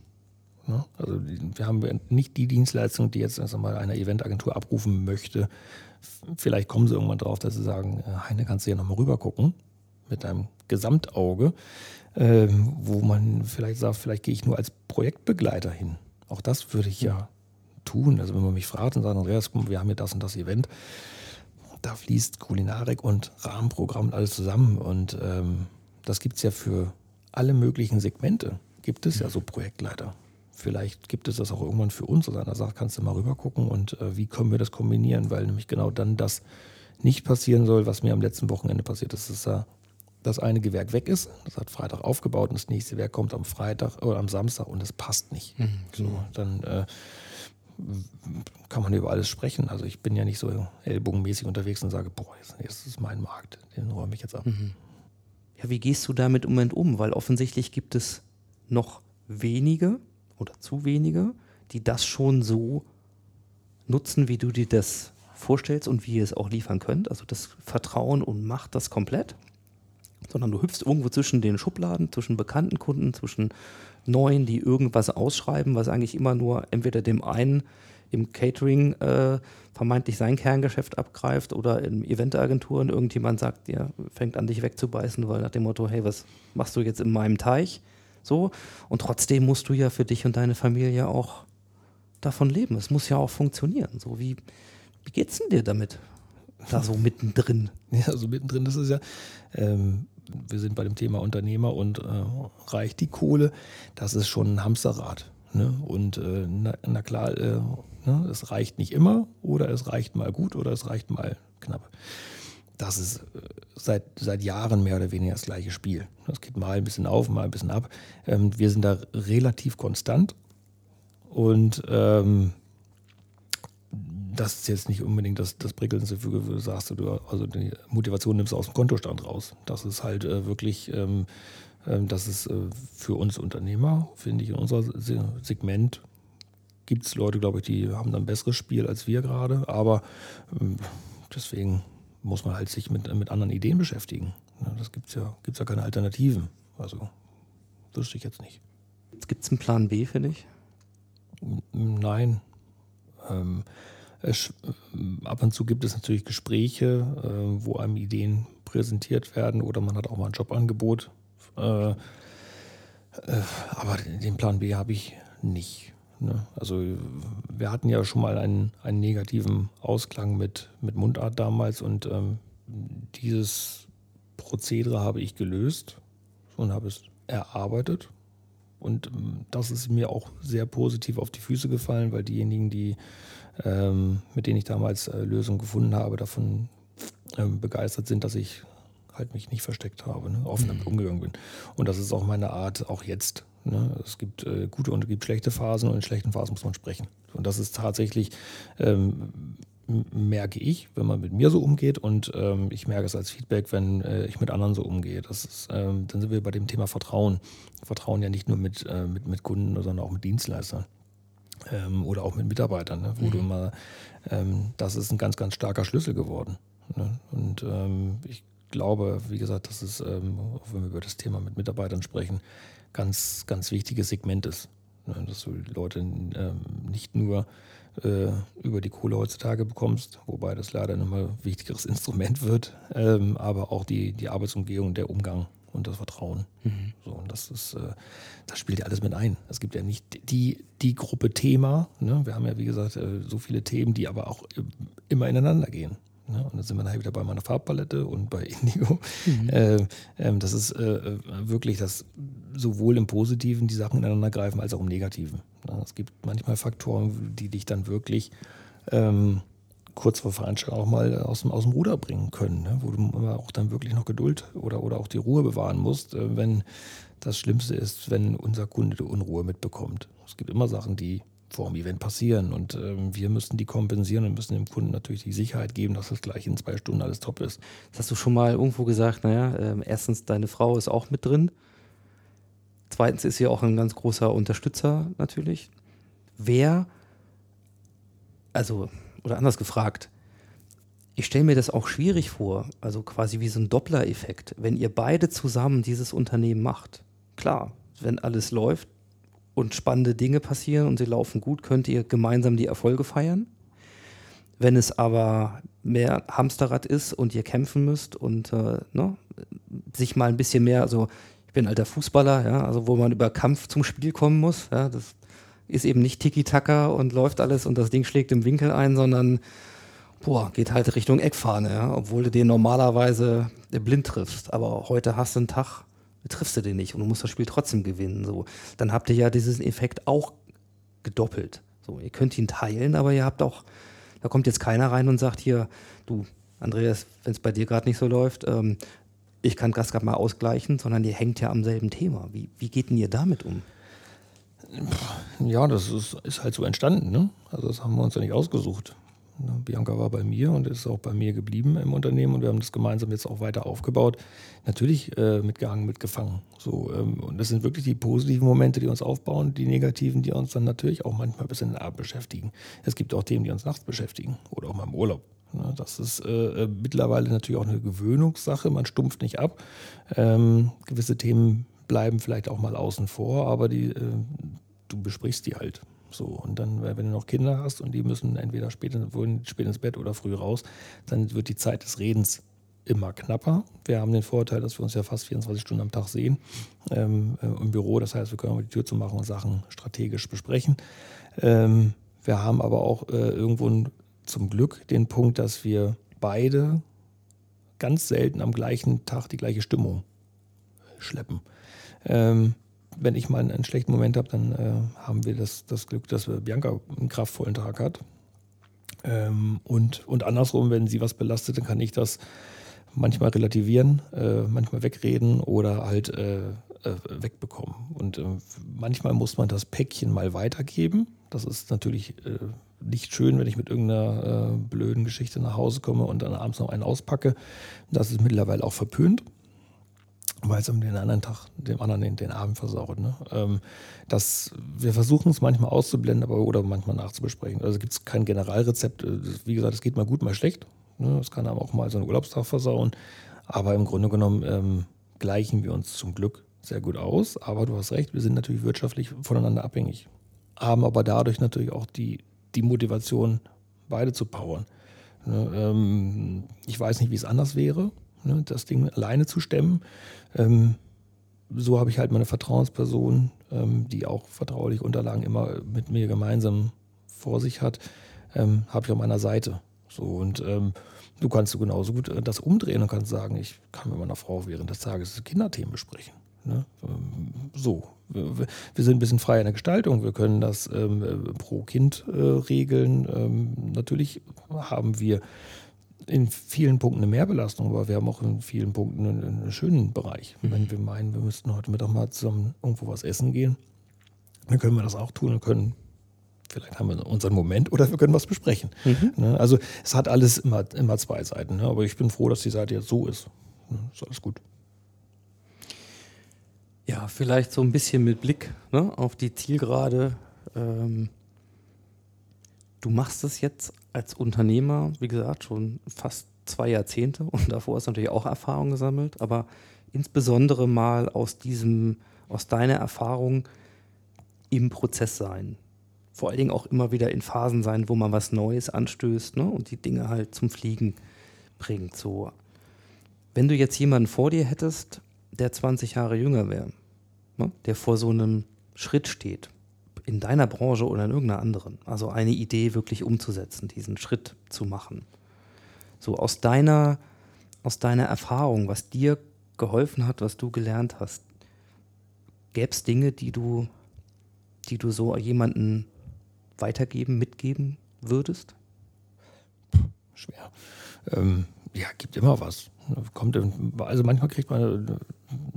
Ne? Also wir haben nicht die Dienstleistung, die jetzt erst einmal eine Eventagentur abrufen möchte. Vielleicht kommen sie irgendwann drauf, dass sie sagen, äh, Heine, kannst du ja nochmal rüber gucken mit einem Gesamtauge, ähm, wo man vielleicht sagt, vielleicht gehe ich nur als Projektbegleiter hin. Auch das würde ich ja tun. Also wenn man mich fragt und sagt, Andreas, wir haben hier das und das Event, da fließt Kulinarik und Rahmenprogramm und alles zusammen. Und ähm, das gibt es ja für alle möglichen Segmente. Gibt es ja so Projektleiter. Vielleicht gibt es das auch irgendwann für uns, dass einer sagt, kannst du mal rüber gucken und äh, wie können wir das kombinieren, weil nämlich genau dann das nicht passieren soll, was mir am letzten Wochenende passiert ist, dass da das eine Gewerk weg ist. Das hat Freitag aufgebaut und das nächste Werk kommt am Freitag oder am Samstag und es passt nicht. Mhm, so, dann äh, kann man über alles sprechen. Also ich bin ja nicht so ellbogenmäßig unterwegs und sage, boah, jetzt ist mein Markt, den räume ich jetzt ab. Mhm. Ja, wie gehst du damit im Moment um? Weil offensichtlich gibt es noch wenige oder zu wenige, die das schon so nutzen, wie du dir das vorstellst und wie ihr es auch liefern könnt. Also das Vertrauen und Macht das komplett sondern du hüpfst irgendwo zwischen den Schubladen, zwischen bekannten Kunden, zwischen neuen, die irgendwas ausschreiben, was eigentlich immer nur entweder dem einen im Catering äh, vermeintlich sein Kerngeschäft abgreift oder in Eventagenturen irgendjemand sagt, ja, fängt an dich wegzubeißen, weil nach dem Motto, hey, was machst du jetzt in meinem Teich? So. Und trotzdem musst du ja für dich und deine Familie auch davon leben. Es muss ja auch funktionieren. So wie, wie geht's denn dir damit? Da so mittendrin. Ja, so mittendrin, das ist ja, ähm, wir sind bei dem Thema Unternehmer und äh, reicht die Kohle, das ist schon ein Hamsterrad. Ne? Und äh, na, na, klar, äh, ne? es reicht nicht immer oder es reicht mal gut oder es reicht mal knapp. Das ist äh, seit, seit Jahren mehr oder weniger das gleiche Spiel. Das geht mal ein bisschen auf, mal ein bisschen ab. Ähm, wir sind da relativ konstant und ähm, das ist jetzt nicht unbedingt das, das Prickelndste, für du sagst, du, also die Motivation nimmst du aus dem Kontostand raus. Das ist halt äh, wirklich, ähm, äh, das ist äh, für uns Unternehmer, finde ich, in unserem Segment gibt es Leute, glaube ich, die haben dann ein besseres Spiel als wir gerade, aber ähm, deswegen muss man halt sich mit, mit anderen Ideen beschäftigen. Ja, das gibt es ja, gibt's ja keine Alternativen. Also wüsste ich jetzt nicht. Gibt es einen Plan B für dich? Nein. Ähm, äh, ab und zu gibt es natürlich Gespräche, äh, wo einem Ideen präsentiert werden oder man hat auch mal ein Jobangebot. Äh, äh, aber den Plan B habe ich nicht. Ne? Also wir hatten ja schon mal einen, einen negativen Ausklang mit, mit Mundart damals und ähm, dieses Prozedere habe ich gelöst und habe es erarbeitet. Und ähm, das ist mir auch sehr positiv auf die Füße gefallen, weil diejenigen, die, ähm, mit denen ich damals äh, Lösungen gefunden habe, davon ähm, begeistert sind, dass ich halt mich nicht versteckt habe, ne? offen damit mhm. umgegangen bin. Und das ist auch meine Art, auch jetzt. Ne? Es gibt äh, gute und es gibt schlechte Phasen und in schlechten Phasen muss man sprechen. Und das ist tatsächlich, ähm, merke ich, wenn man mit mir so umgeht und ähm, ich merke es als Feedback, wenn äh, ich mit anderen so umgehe. Das ist, ähm, dann sind wir bei dem Thema Vertrauen. Vertrauen ja nicht nur mit, äh, mit, mit Kunden, sondern auch mit Dienstleistern ähm, oder auch mit Mitarbeitern, ne? wo mhm. du immer, ähm, das ist ein ganz, ganz starker Schlüssel geworden. Ne? Und ähm, ich glaube, wie gesagt, dass es, ähm, auch wenn wir über das Thema mit Mitarbeitern sprechen, ganz, ganz wichtiges Segment ist. Ne? Dass du Leute ähm, nicht nur äh, über die Kohle heutzutage bekommst, wobei das leider ein immer wichtigeres Instrument wird, ähm, aber auch die, die Arbeitsumgehung, der Umgang und das Vertrauen. Mhm. So, und das ist, äh, das spielt ja alles mit ein. Es gibt ja nicht die, die Gruppe Thema. Ne? Wir haben ja, wie gesagt, äh, so viele Themen, die aber auch äh, immer ineinander gehen. Ne? Und dann sind wir nachher wieder bei meiner Farbpalette und bei Indigo. Mhm. Äh, äh, das ist äh, wirklich, dass sowohl im Positiven die Sachen ineinander greifen, als auch im Negativen. Ne? Es gibt manchmal Faktoren, die dich dann wirklich ähm, kurz vor Veranstaltung auch mal aus dem, aus dem Ruder bringen können, ne? wo du auch dann wirklich noch Geduld oder, oder auch die Ruhe bewahren musst, äh, wenn das Schlimmste ist, wenn unser Kunde die Unruhe mitbekommt. Es gibt immer Sachen, die vor dem Event passieren. Und ähm, wir müssen die kompensieren und müssen dem Kunden natürlich die Sicherheit geben, dass das gleich in zwei Stunden alles top ist. Das hast du schon mal irgendwo gesagt, naja, äh, erstens, deine Frau ist auch mit drin. Zweitens ist sie auch ein ganz großer Unterstützer natürlich. Wer, also, oder anders gefragt, ich stelle mir das auch schwierig vor, also quasi wie so ein Doppler-Effekt, wenn ihr beide zusammen dieses Unternehmen macht. Klar, wenn alles läuft, und spannende Dinge passieren und sie laufen gut, könnt ihr gemeinsam die Erfolge feiern. Wenn es aber mehr Hamsterrad ist und ihr kämpfen müsst und äh, ne, sich mal ein bisschen mehr, also ich bin alter Fußballer, ja, also wo man über Kampf zum Spiel kommen muss, ja, das ist eben nicht Tiki-Taka und läuft alles und das Ding schlägt im Winkel ein, sondern boah, geht halt Richtung Eckfahne, ja, obwohl du den normalerweise blind triffst. Aber heute hast du einen Tag, triffst du den nicht und du musst das Spiel trotzdem gewinnen. So. Dann habt ihr ja diesen Effekt auch gedoppelt. So, ihr könnt ihn teilen, aber ihr habt auch, da kommt jetzt keiner rein und sagt hier, du, Andreas, wenn es bei dir gerade nicht so läuft, ähm, ich kann das gerade mal ausgleichen, sondern ihr hängt ja am selben Thema. Wie, wie geht denn ihr damit um? Ja, das ist, ist halt so entstanden. Ne? Also das haben wir uns ja nicht ausgesucht. Ne, Bianca war bei mir und ist auch bei mir geblieben im Unternehmen und wir haben das gemeinsam jetzt auch weiter aufgebaut. Natürlich äh, mitgehangen, mitgefangen. So, ähm, und das sind wirklich die positiven Momente, die uns aufbauen, die negativen, die uns dann natürlich auch manchmal bis in den Abend beschäftigen. Es gibt auch Themen, die uns nachts beschäftigen oder auch mal im Urlaub. Ne, das ist äh, äh, mittlerweile natürlich auch eine Gewöhnungssache, man stumpft nicht ab. Ähm, gewisse Themen bleiben vielleicht auch mal außen vor, aber die, äh, du besprichst die halt. So, und dann, wenn du noch Kinder hast und die müssen entweder spät, spät ins Bett oder früh raus, dann wird die Zeit des Redens immer knapper. Wir haben den Vorteil, dass wir uns ja fast 24 Stunden am Tag sehen ähm, äh, im Büro. Das heißt, wir können die Tür zu machen und Sachen strategisch besprechen. Ähm, wir haben aber auch äh, irgendwo zum Glück den Punkt, dass wir beide ganz selten am gleichen Tag die gleiche Stimmung schleppen. Ähm, wenn ich mal einen schlechten Moment habe, dann äh, haben wir das, das Glück, dass Bianca einen kraftvollen Tag hat. Ähm, und, und andersrum, wenn sie was belastet, dann kann ich das manchmal relativieren, äh, manchmal wegreden oder halt äh, äh wegbekommen. Und äh, manchmal muss man das Päckchen mal weitergeben. Das ist natürlich äh, nicht schön, wenn ich mit irgendeiner äh, blöden Geschichte nach Hause komme und dann abends noch einen auspacke. Das ist mittlerweile auch verpönt, weil es um den anderen Tag, dem anderen den, den Abend versaut. Ne? Ähm, das, wir versuchen es manchmal auszublenden, aber oder manchmal nachzubesprechen. Also gibt es kein Generalrezept. Äh, wie gesagt, es geht mal gut, mal schlecht. Ne? Kann aber auch mal so einen Urlaubstag versauen. Aber im Grunde genommen ähm, gleichen wir uns zum Glück sehr gut aus. Aber du hast recht, wir sind natürlich wirtschaftlich voneinander abhängig. Haben aber dadurch natürlich auch die, die Motivation, beide zu powern. Ne, ähm, ich weiß nicht, wie es anders wäre, ne, das Ding alleine zu stemmen. Ähm, so habe ich halt meine Vertrauensperson, ähm, die auch vertrauliche Unterlagen immer mit mir gemeinsam vor sich hat, ähm, habe ich auf meiner Seite. So und ähm, du kannst du genauso gut äh, das umdrehen und kannst sagen, ich kann mit meiner Frau während des Tages Kinderthemen besprechen. Ne? Ähm, so, wir, sind ein bisschen frei in der Gestaltung. Wir können das ähm, pro Kind äh, regeln. Ähm, natürlich haben wir in vielen Punkten eine Mehrbelastung, aber wir haben auch in vielen Punkten einen, einen schönen Bereich. Mhm. Wenn wir meinen, wir müssten heute Mittag mal zusammen irgendwo was essen gehen, dann können wir das auch tun und können vielleicht haben wir unseren Moment oder wir können was besprechen. Mhm. Ne? Also es hat alles immer, immer zwei Seiten. Ne? Aber ich bin froh, dass die Seite jetzt so ist. Ne? Ist alles gut. Ja, vielleicht so ein bisschen mit Blick ne, auf die Zielgerade. Ähm, du machst es jetzt als Unternehmer, wie gesagt, schon fast zwei Jahrzehnte und davor hast du natürlich auch Erfahrung gesammelt, aber insbesondere mal aus diesem, aus deiner Erfahrung im Prozess sein. Vor allen Dingen auch immer wieder in Phasen sein, wo man was Neues anstößt ne, und die Dinge halt zum Fliegen bringt. So. Wenn du jetzt jemanden vor dir hättest, der 20 Jahre jünger wäre, ne, der vor so einem Schritt steht, in deiner Branche oder in irgendeiner anderen, also eine Idee wirklich umzusetzen, diesen Schritt zu machen. So aus deiner, aus deiner Erfahrung, was dir geholfen hat, was du gelernt hast, gäbe es Dinge, die du, die du so jemanden weitergeben, mitgeben würdest? Schwer. Ähm, ja, gibt immer was. Kommt, also manchmal kriegt man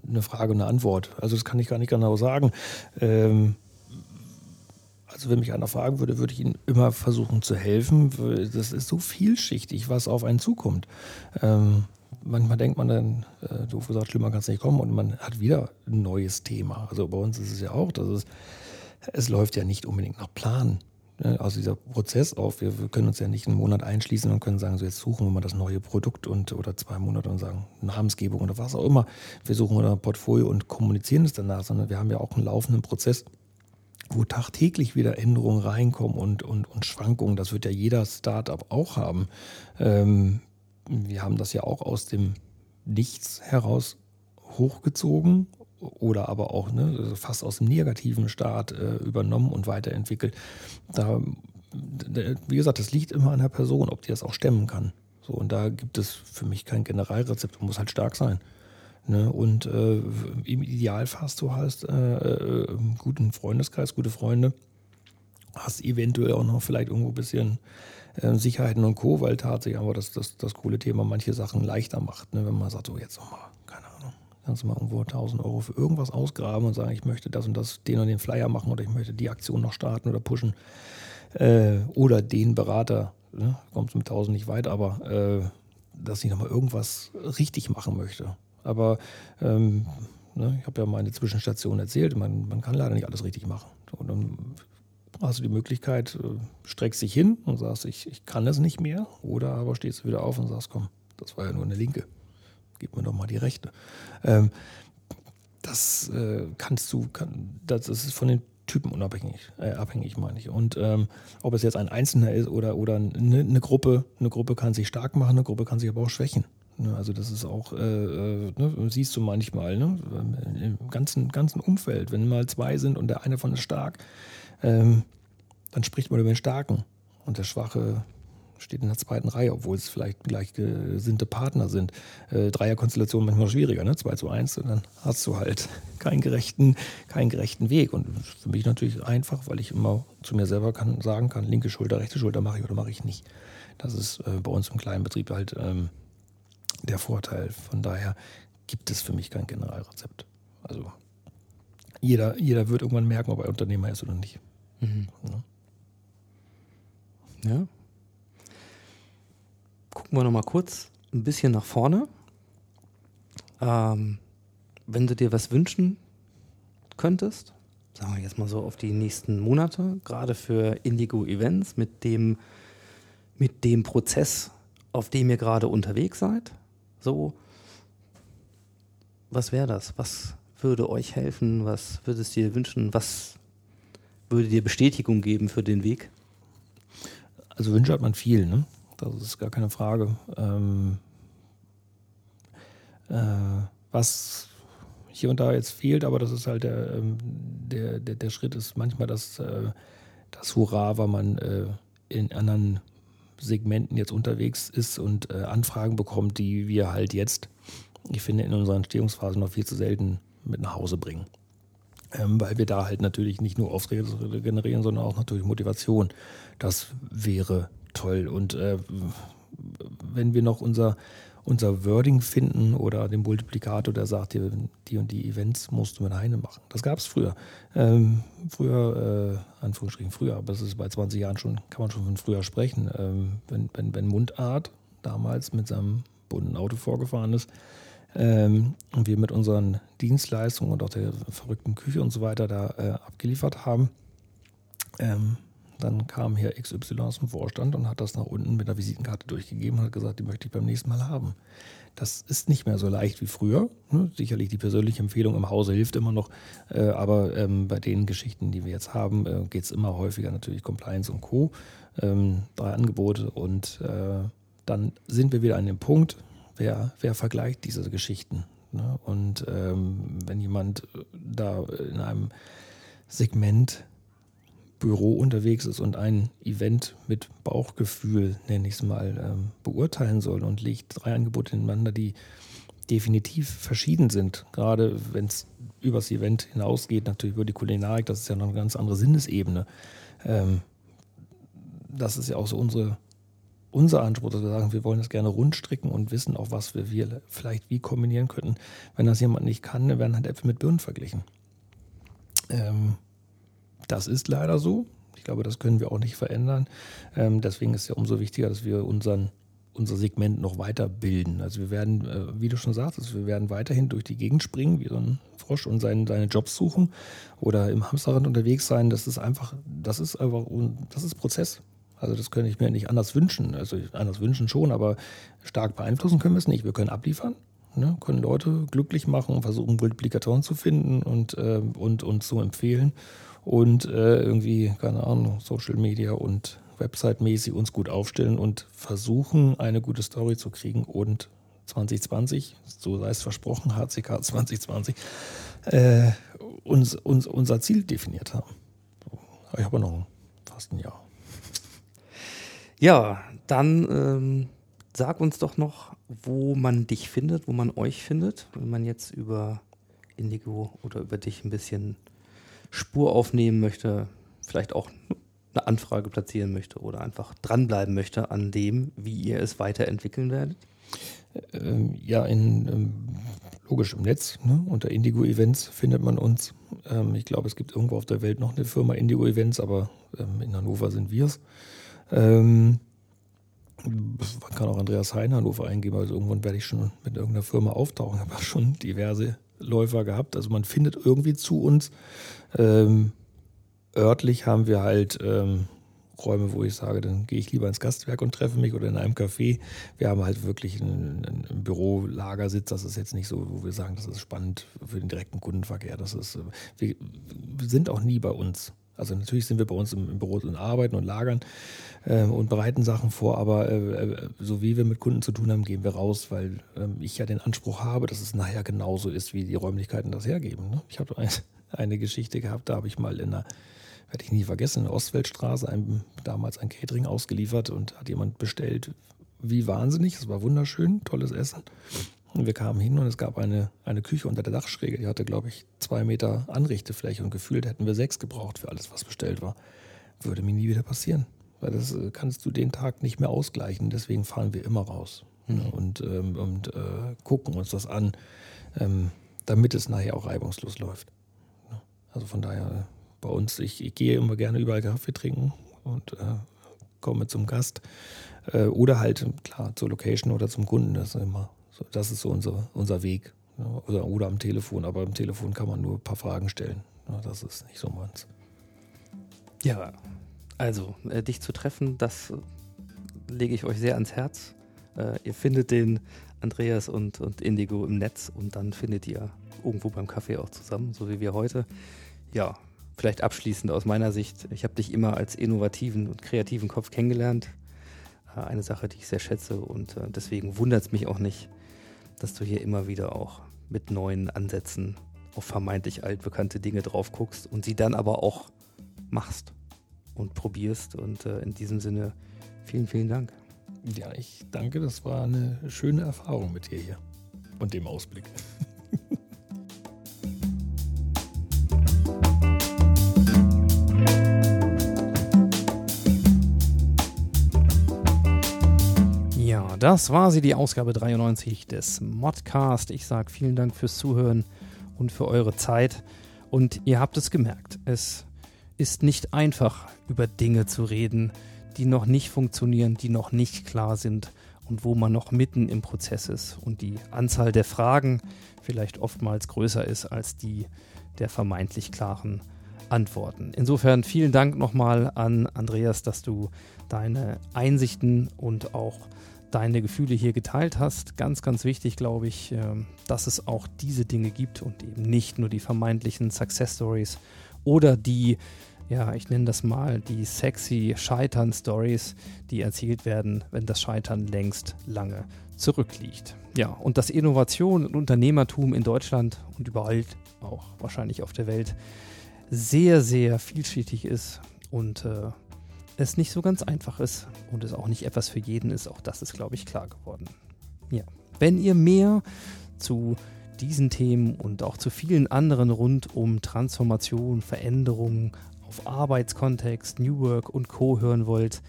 eine Frage und eine Antwort. Also das kann ich gar nicht genau sagen. Ähm, also wenn mich einer fragen würde, würde ich ihm immer versuchen zu helfen. Das ist so vielschichtig, was auf einen zukommt. Ähm, manchmal denkt man dann, äh, doof gesagt, schlimmer kann es nicht kommen und man hat wieder ein neues Thema. Also bei uns ist es ja auch, dass es, es läuft ja nicht unbedingt nach Plan. Ne, also dieser Prozess auf, wir, wir, können uns ja nicht einen Monat einschließen und können sagen, so jetzt suchen wir mal das neue Produkt und oder zwei Monate und sagen Namensgebung oder was auch immer. Wir suchen unser Portfolio und kommunizieren es danach, sondern wir haben ja auch einen laufenden Prozess, wo tagtäglich wieder Änderungen reinkommen und, und, und Schwankungen. Das wird ja jeder Startup auch haben. Ähm, wir haben das ja auch aus dem Nichts heraus hochgezogen oder aber auch ne, also fast aus dem negativen Staat äh, übernommen und weiterentwickelt. Da, wie gesagt, das liegt immer an der Person, ob die das auch stemmen kann. So, und da gibt es für mich kein Generalrezept, muss halt stark sein. Ne? Und äh, im Idealfall hast du hast äh, äh, einen guten Freundeskreis, gute Freunde, hast eventuell auch noch vielleicht irgendwo ein bisschen äh, Sicherheiten und Co., weil tatsächlich aber das, das, das coole Thema manche Sachen leichter macht, ne? wenn man sagt, so jetzt nochmal Kannst du mal irgendwo 1000 Euro für irgendwas ausgraben und sagen, ich möchte das und das, den und den Flyer machen oder ich möchte die Aktion noch starten oder pushen. Äh, oder den Berater, ne? kommt mit 1000 nicht weit, aber äh, dass ich nochmal irgendwas richtig machen möchte. Aber ähm, ne, ich habe ja meine Zwischenstation erzählt, man, man kann leider nicht alles richtig machen. Und dann hast du die Möglichkeit, äh, streckst dich hin und sagst, ich, ich kann es nicht mehr. Oder aber stehst du wieder auf und sagst, komm, das war ja nur eine Linke gib mir doch mal die Rechte. Ähm, das äh, kannst du, kann, das ist von den Typen unabhängig, äh, abhängig meine ich. Und ähm, ob es jetzt ein Einzelner ist oder, oder eine, eine, Gruppe, eine Gruppe kann sich stark machen, eine Gruppe kann sich aber auch schwächen. Ne? Also das ist auch, äh, äh ne, siehst du manchmal, ne? im ganzen, ganzen Umfeld, wenn mal zwei sind und der eine von ist stark, ähm, dann spricht man über den Starken und der Schwache steht in der zweiten Reihe, obwohl es vielleicht gleichgesinnte Partner sind. Äh, Dreierkonstellation manchmal schwieriger, ne? 2 zu 1 und dann hast du halt keinen gerechten, keinen gerechten Weg. Und für mich natürlich einfach, weil ich immer zu mir selber kann, sagen kann, linke Schulter, rechte Schulter mache ich oder mache ich nicht. Das ist äh, bei uns im kleinen Betrieb halt ähm, der Vorteil. Von daher gibt es für mich kein Generalrezept. Also jeder, jeder wird irgendwann merken, ob er Unternehmer ist oder nicht. Mhm. Ja. Ja. Gucken wir noch mal kurz ein bisschen nach vorne. Ähm, wenn du dir was wünschen könntest, sagen wir jetzt mal so auf die nächsten Monate, gerade für Indigo Events mit dem, mit dem Prozess, auf dem ihr gerade unterwegs seid, so, was wäre das? Was würde euch helfen? Was würdest du dir wünschen? Was würde dir Bestätigung geben für den Weg? Also Wünsche hat man viel, ne? Das ist gar keine Frage. Ähm, äh, was hier und da jetzt fehlt, aber das ist halt der, ähm, der, der, der Schritt ist manchmal das, äh, das Hurra, weil man äh, in anderen Segmenten jetzt unterwegs ist und äh, Anfragen bekommt, die wir halt jetzt, ich finde, in unserer Entstehungsphase noch viel zu selten mit nach Hause bringen. Ähm, weil wir da halt natürlich nicht nur Aufträge generieren, sondern auch natürlich Motivation. Das wäre toll. Und äh, wenn wir noch unser, unser Wording finden oder den Multiplikator, der sagt, die, die und die Events musst du mit Heine machen. Das gab es früher. Ähm, früher, äh, Anführungsstrichen früher, aber das ist bei 20 Jahren schon, kann man schon von früher sprechen. Ähm, wenn, wenn, wenn Mundart damals mit seinem bunten Auto vorgefahren ist, ähm, und wir mit unseren Dienstleistungen und auch der verrückten Küche und so weiter da äh, abgeliefert haben. Ähm, dann kam Herr XY aus dem Vorstand und hat das nach unten mit der Visitenkarte durchgegeben und hat gesagt, die möchte ich beim nächsten Mal haben. Das ist nicht mehr so leicht wie früher. Ne? Sicherlich die persönliche Empfehlung im Hause hilft immer noch, äh, aber ähm, bei den Geschichten, die wir jetzt haben, äh, geht es immer häufiger natürlich Compliance und Co. Ähm, drei Angebote und äh, dann sind wir wieder an dem Punkt, wer, wer vergleicht diese Geschichten? Ne? Und ähm, wenn jemand da in einem Segment Büro unterwegs ist und ein Event mit Bauchgefühl, nenne ich es mal, ähm, beurteilen soll und legt drei Angebote ineinander, die definitiv verschieden sind, gerade wenn es übers Event hinausgeht, natürlich über die Kulinarik, das ist ja noch eine ganz andere Sinnesebene. Ähm, das ist ja auch so unsere unser Anspruch, dass wir sagen, wir wollen das gerne rundstricken und wissen auch, was wir, wir vielleicht wie kombinieren könnten. Wenn das jemand nicht kann, dann werden halt Äpfel mit Birnen verglichen. Ähm, das ist leider so. Ich glaube, das können wir auch nicht verändern. Ähm, deswegen ist es ja umso wichtiger, dass wir unseren, unser Segment noch weiterbilden. Also wir werden, äh, wie du schon sagtest, wir werden weiterhin durch die Gegend springen, wie so ein Frosch und seine, seine Jobs suchen oder im Hamsterrad unterwegs sein. Das ist einfach, das ist einfach, das ist Prozess. Also das könnte ich mir nicht anders wünschen. Also anders wünschen schon, aber stark beeinflussen können wir es nicht. Wir können abliefern, ne? können Leute glücklich machen und versuchen, Multiplikatoren zu finden und, äh, und uns zu empfehlen. Und äh, irgendwie, keine Ahnung, Social Media und Website-mäßig uns gut aufstellen und versuchen, eine gute Story zu kriegen und 2020, so sei es versprochen, HCK 2020, äh, uns, uns unser Ziel definiert haben. Ich habe noch fast ein Jahr. Ja, dann ähm, sag uns doch noch, wo man dich findet, wo man euch findet, wenn man jetzt über Indigo oder über dich ein bisschen Spur aufnehmen möchte, vielleicht auch eine Anfrage platzieren möchte oder einfach dranbleiben möchte an dem, wie ihr es weiterentwickeln werdet? Ähm, ja, in, ähm, logisch im Netz, ne? unter Indigo Events findet man uns. Ähm, ich glaube, es gibt irgendwo auf der Welt noch eine Firma Indigo Events, aber ähm, in Hannover sind wir es. Ähm, man kann auch Andreas Hein Hannover eingeben, also irgendwann werde ich schon mit irgendeiner Firma auftauchen. Habe schon diverse Läufer gehabt. Also man findet irgendwie zu uns. Ähm, örtlich haben wir halt ähm, Räume, wo ich sage, dann gehe ich lieber ins Gastwerk und treffe mich oder in einem Café. Wir haben halt wirklich einen, einen Bürolagersitz. Das ist jetzt nicht so, wo wir sagen, das ist spannend für den direkten Kundenverkehr. Das ist, äh, wir sind auch nie bei uns. Also natürlich sind wir bei uns im, im Büro und arbeiten und lagern äh, und bereiten Sachen vor, aber äh, äh, so wie wir mit Kunden zu tun haben, gehen wir raus, weil ähm, ich ja den Anspruch habe, dass es nachher genauso ist, wie die Räumlichkeiten das hergeben. Ne? Ich habe ein, eine Geschichte gehabt, da habe ich mal in einer werde ich nie vergessen, in der Ostweltstraße einem, damals ein Catering ausgeliefert und hat jemand bestellt, wie wahnsinnig, es war wunderschön, tolles Essen. Und wir kamen hin und es gab eine, eine Küche unter der Dachschräge, die hatte, glaube ich, zwei Meter Anrichtefläche und gefühlt hätten wir sechs gebraucht für alles, was bestellt war. Würde mir nie wieder passieren. Weil das äh, kannst du den Tag nicht mehr ausgleichen. Deswegen fahren wir immer raus mhm. und, ähm, und äh, gucken uns das an, ähm, damit es nachher auch reibungslos läuft. Also von daher bei uns, ich, ich gehe immer gerne überall Kaffee trinken und äh, komme zum Gast. Äh, oder halt, klar, zur Location oder zum Kunden. Das ist immer das ist so unser, unser Weg. Oder, oder am Telefon, aber am Telefon kann man nur ein paar Fragen stellen. Das ist nicht so meins. Ja, also äh, dich zu treffen, das lege ich euch sehr ans Herz. Äh, ihr findet den Andreas und, und Indigo im Netz und dann findet ihr irgendwo beim Kaffee auch zusammen, so wie wir heute. Ja, vielleicht abschließend aus meiner Sicht, ich habe dich immer als innovativen und kreativen Kopf kennengelernt. Äh, eine Sache, die ich sehr schätze und äh, deswegen wundert es mich auch nicht, dass du hier immer wieder auch mit neuen Ansätzen auf vermeintlich altbekannte Dinge drauf guckst und sie dann aber auch machst und probierst. Und äh, in diesem Sinne, vielen, vielen Dank. Ja, ich danke, das war eine schöne Erfahrung mit dir hier und dem Ausblick. Das war sie, die Ausgabe 93 des Modcast. Ich sage vielen Dank fürs Zuhören und für eure Zeit. Und ihr habt es gemerkt, es ist nicht einfach, über Dinge zu reden, die noch nicht funktionieren, die noch nicht klar sind und wo man noch mitten im Prozess ist und die Anzahl der Fragen vielleicht oftmals größer ist als die der vermeintlich klaren Antworten. Insofern vielen Dank nochmal an Andreas, dass du deine Einsichten und auch deine Gefühle hier geteilt hast. Ganz, ganz wichtig, glaube ich, ähm, dass es auch diese Dinge gibt und eben nicht nur die vermeintlichen Success Stories oder die ja, ich nenne das mal die sexy Scheitern-Stories, die erzählt werden, wenn das Scheitern längst lange zurückliegt. Ja, und dass Innovation und Unternehmertum in Deutschland und überall auch wahrscheinlich auf der Welt sehr, sehr vielschichtig ist und äh, es nicht so ganz einfach ist und es auch nicht etwas für jeden ist, auch das ist, glaube ich, klar geworden. Ja, wenn ihr mehr zu diesen Themen und auch zu vielen anderen rund um Transformation, Veränderung, auf Arbeitskontext, New Work und Co. hören wollt,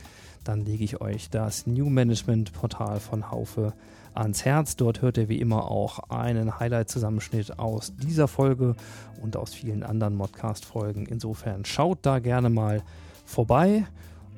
dann lege ich euch das New Management Portal von Haufe ans Herz. Dort hört ihr wie immer auch einen Highlight-Zusammenschnitt aus dieser Folge und aus vielen anderen Modcast-Folgen. Insofern schaut da gerne mal vorbei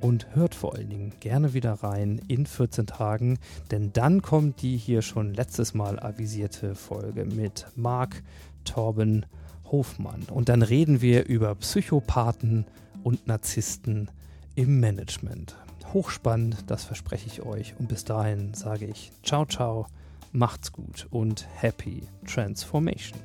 und hört vor allen Dingen gerne wieder rein in 14 Tagen, denn dann kommt die hier schon letztes Mal avisierte Folge mit Marc, Torben, Hofmann. Und dann reden wir über Psychopathen und Narzissten im Management. Hochspannend, das verspreche ich euch. Und bis dahin sage ich ciao, ciao, macht's gut und happy transformation.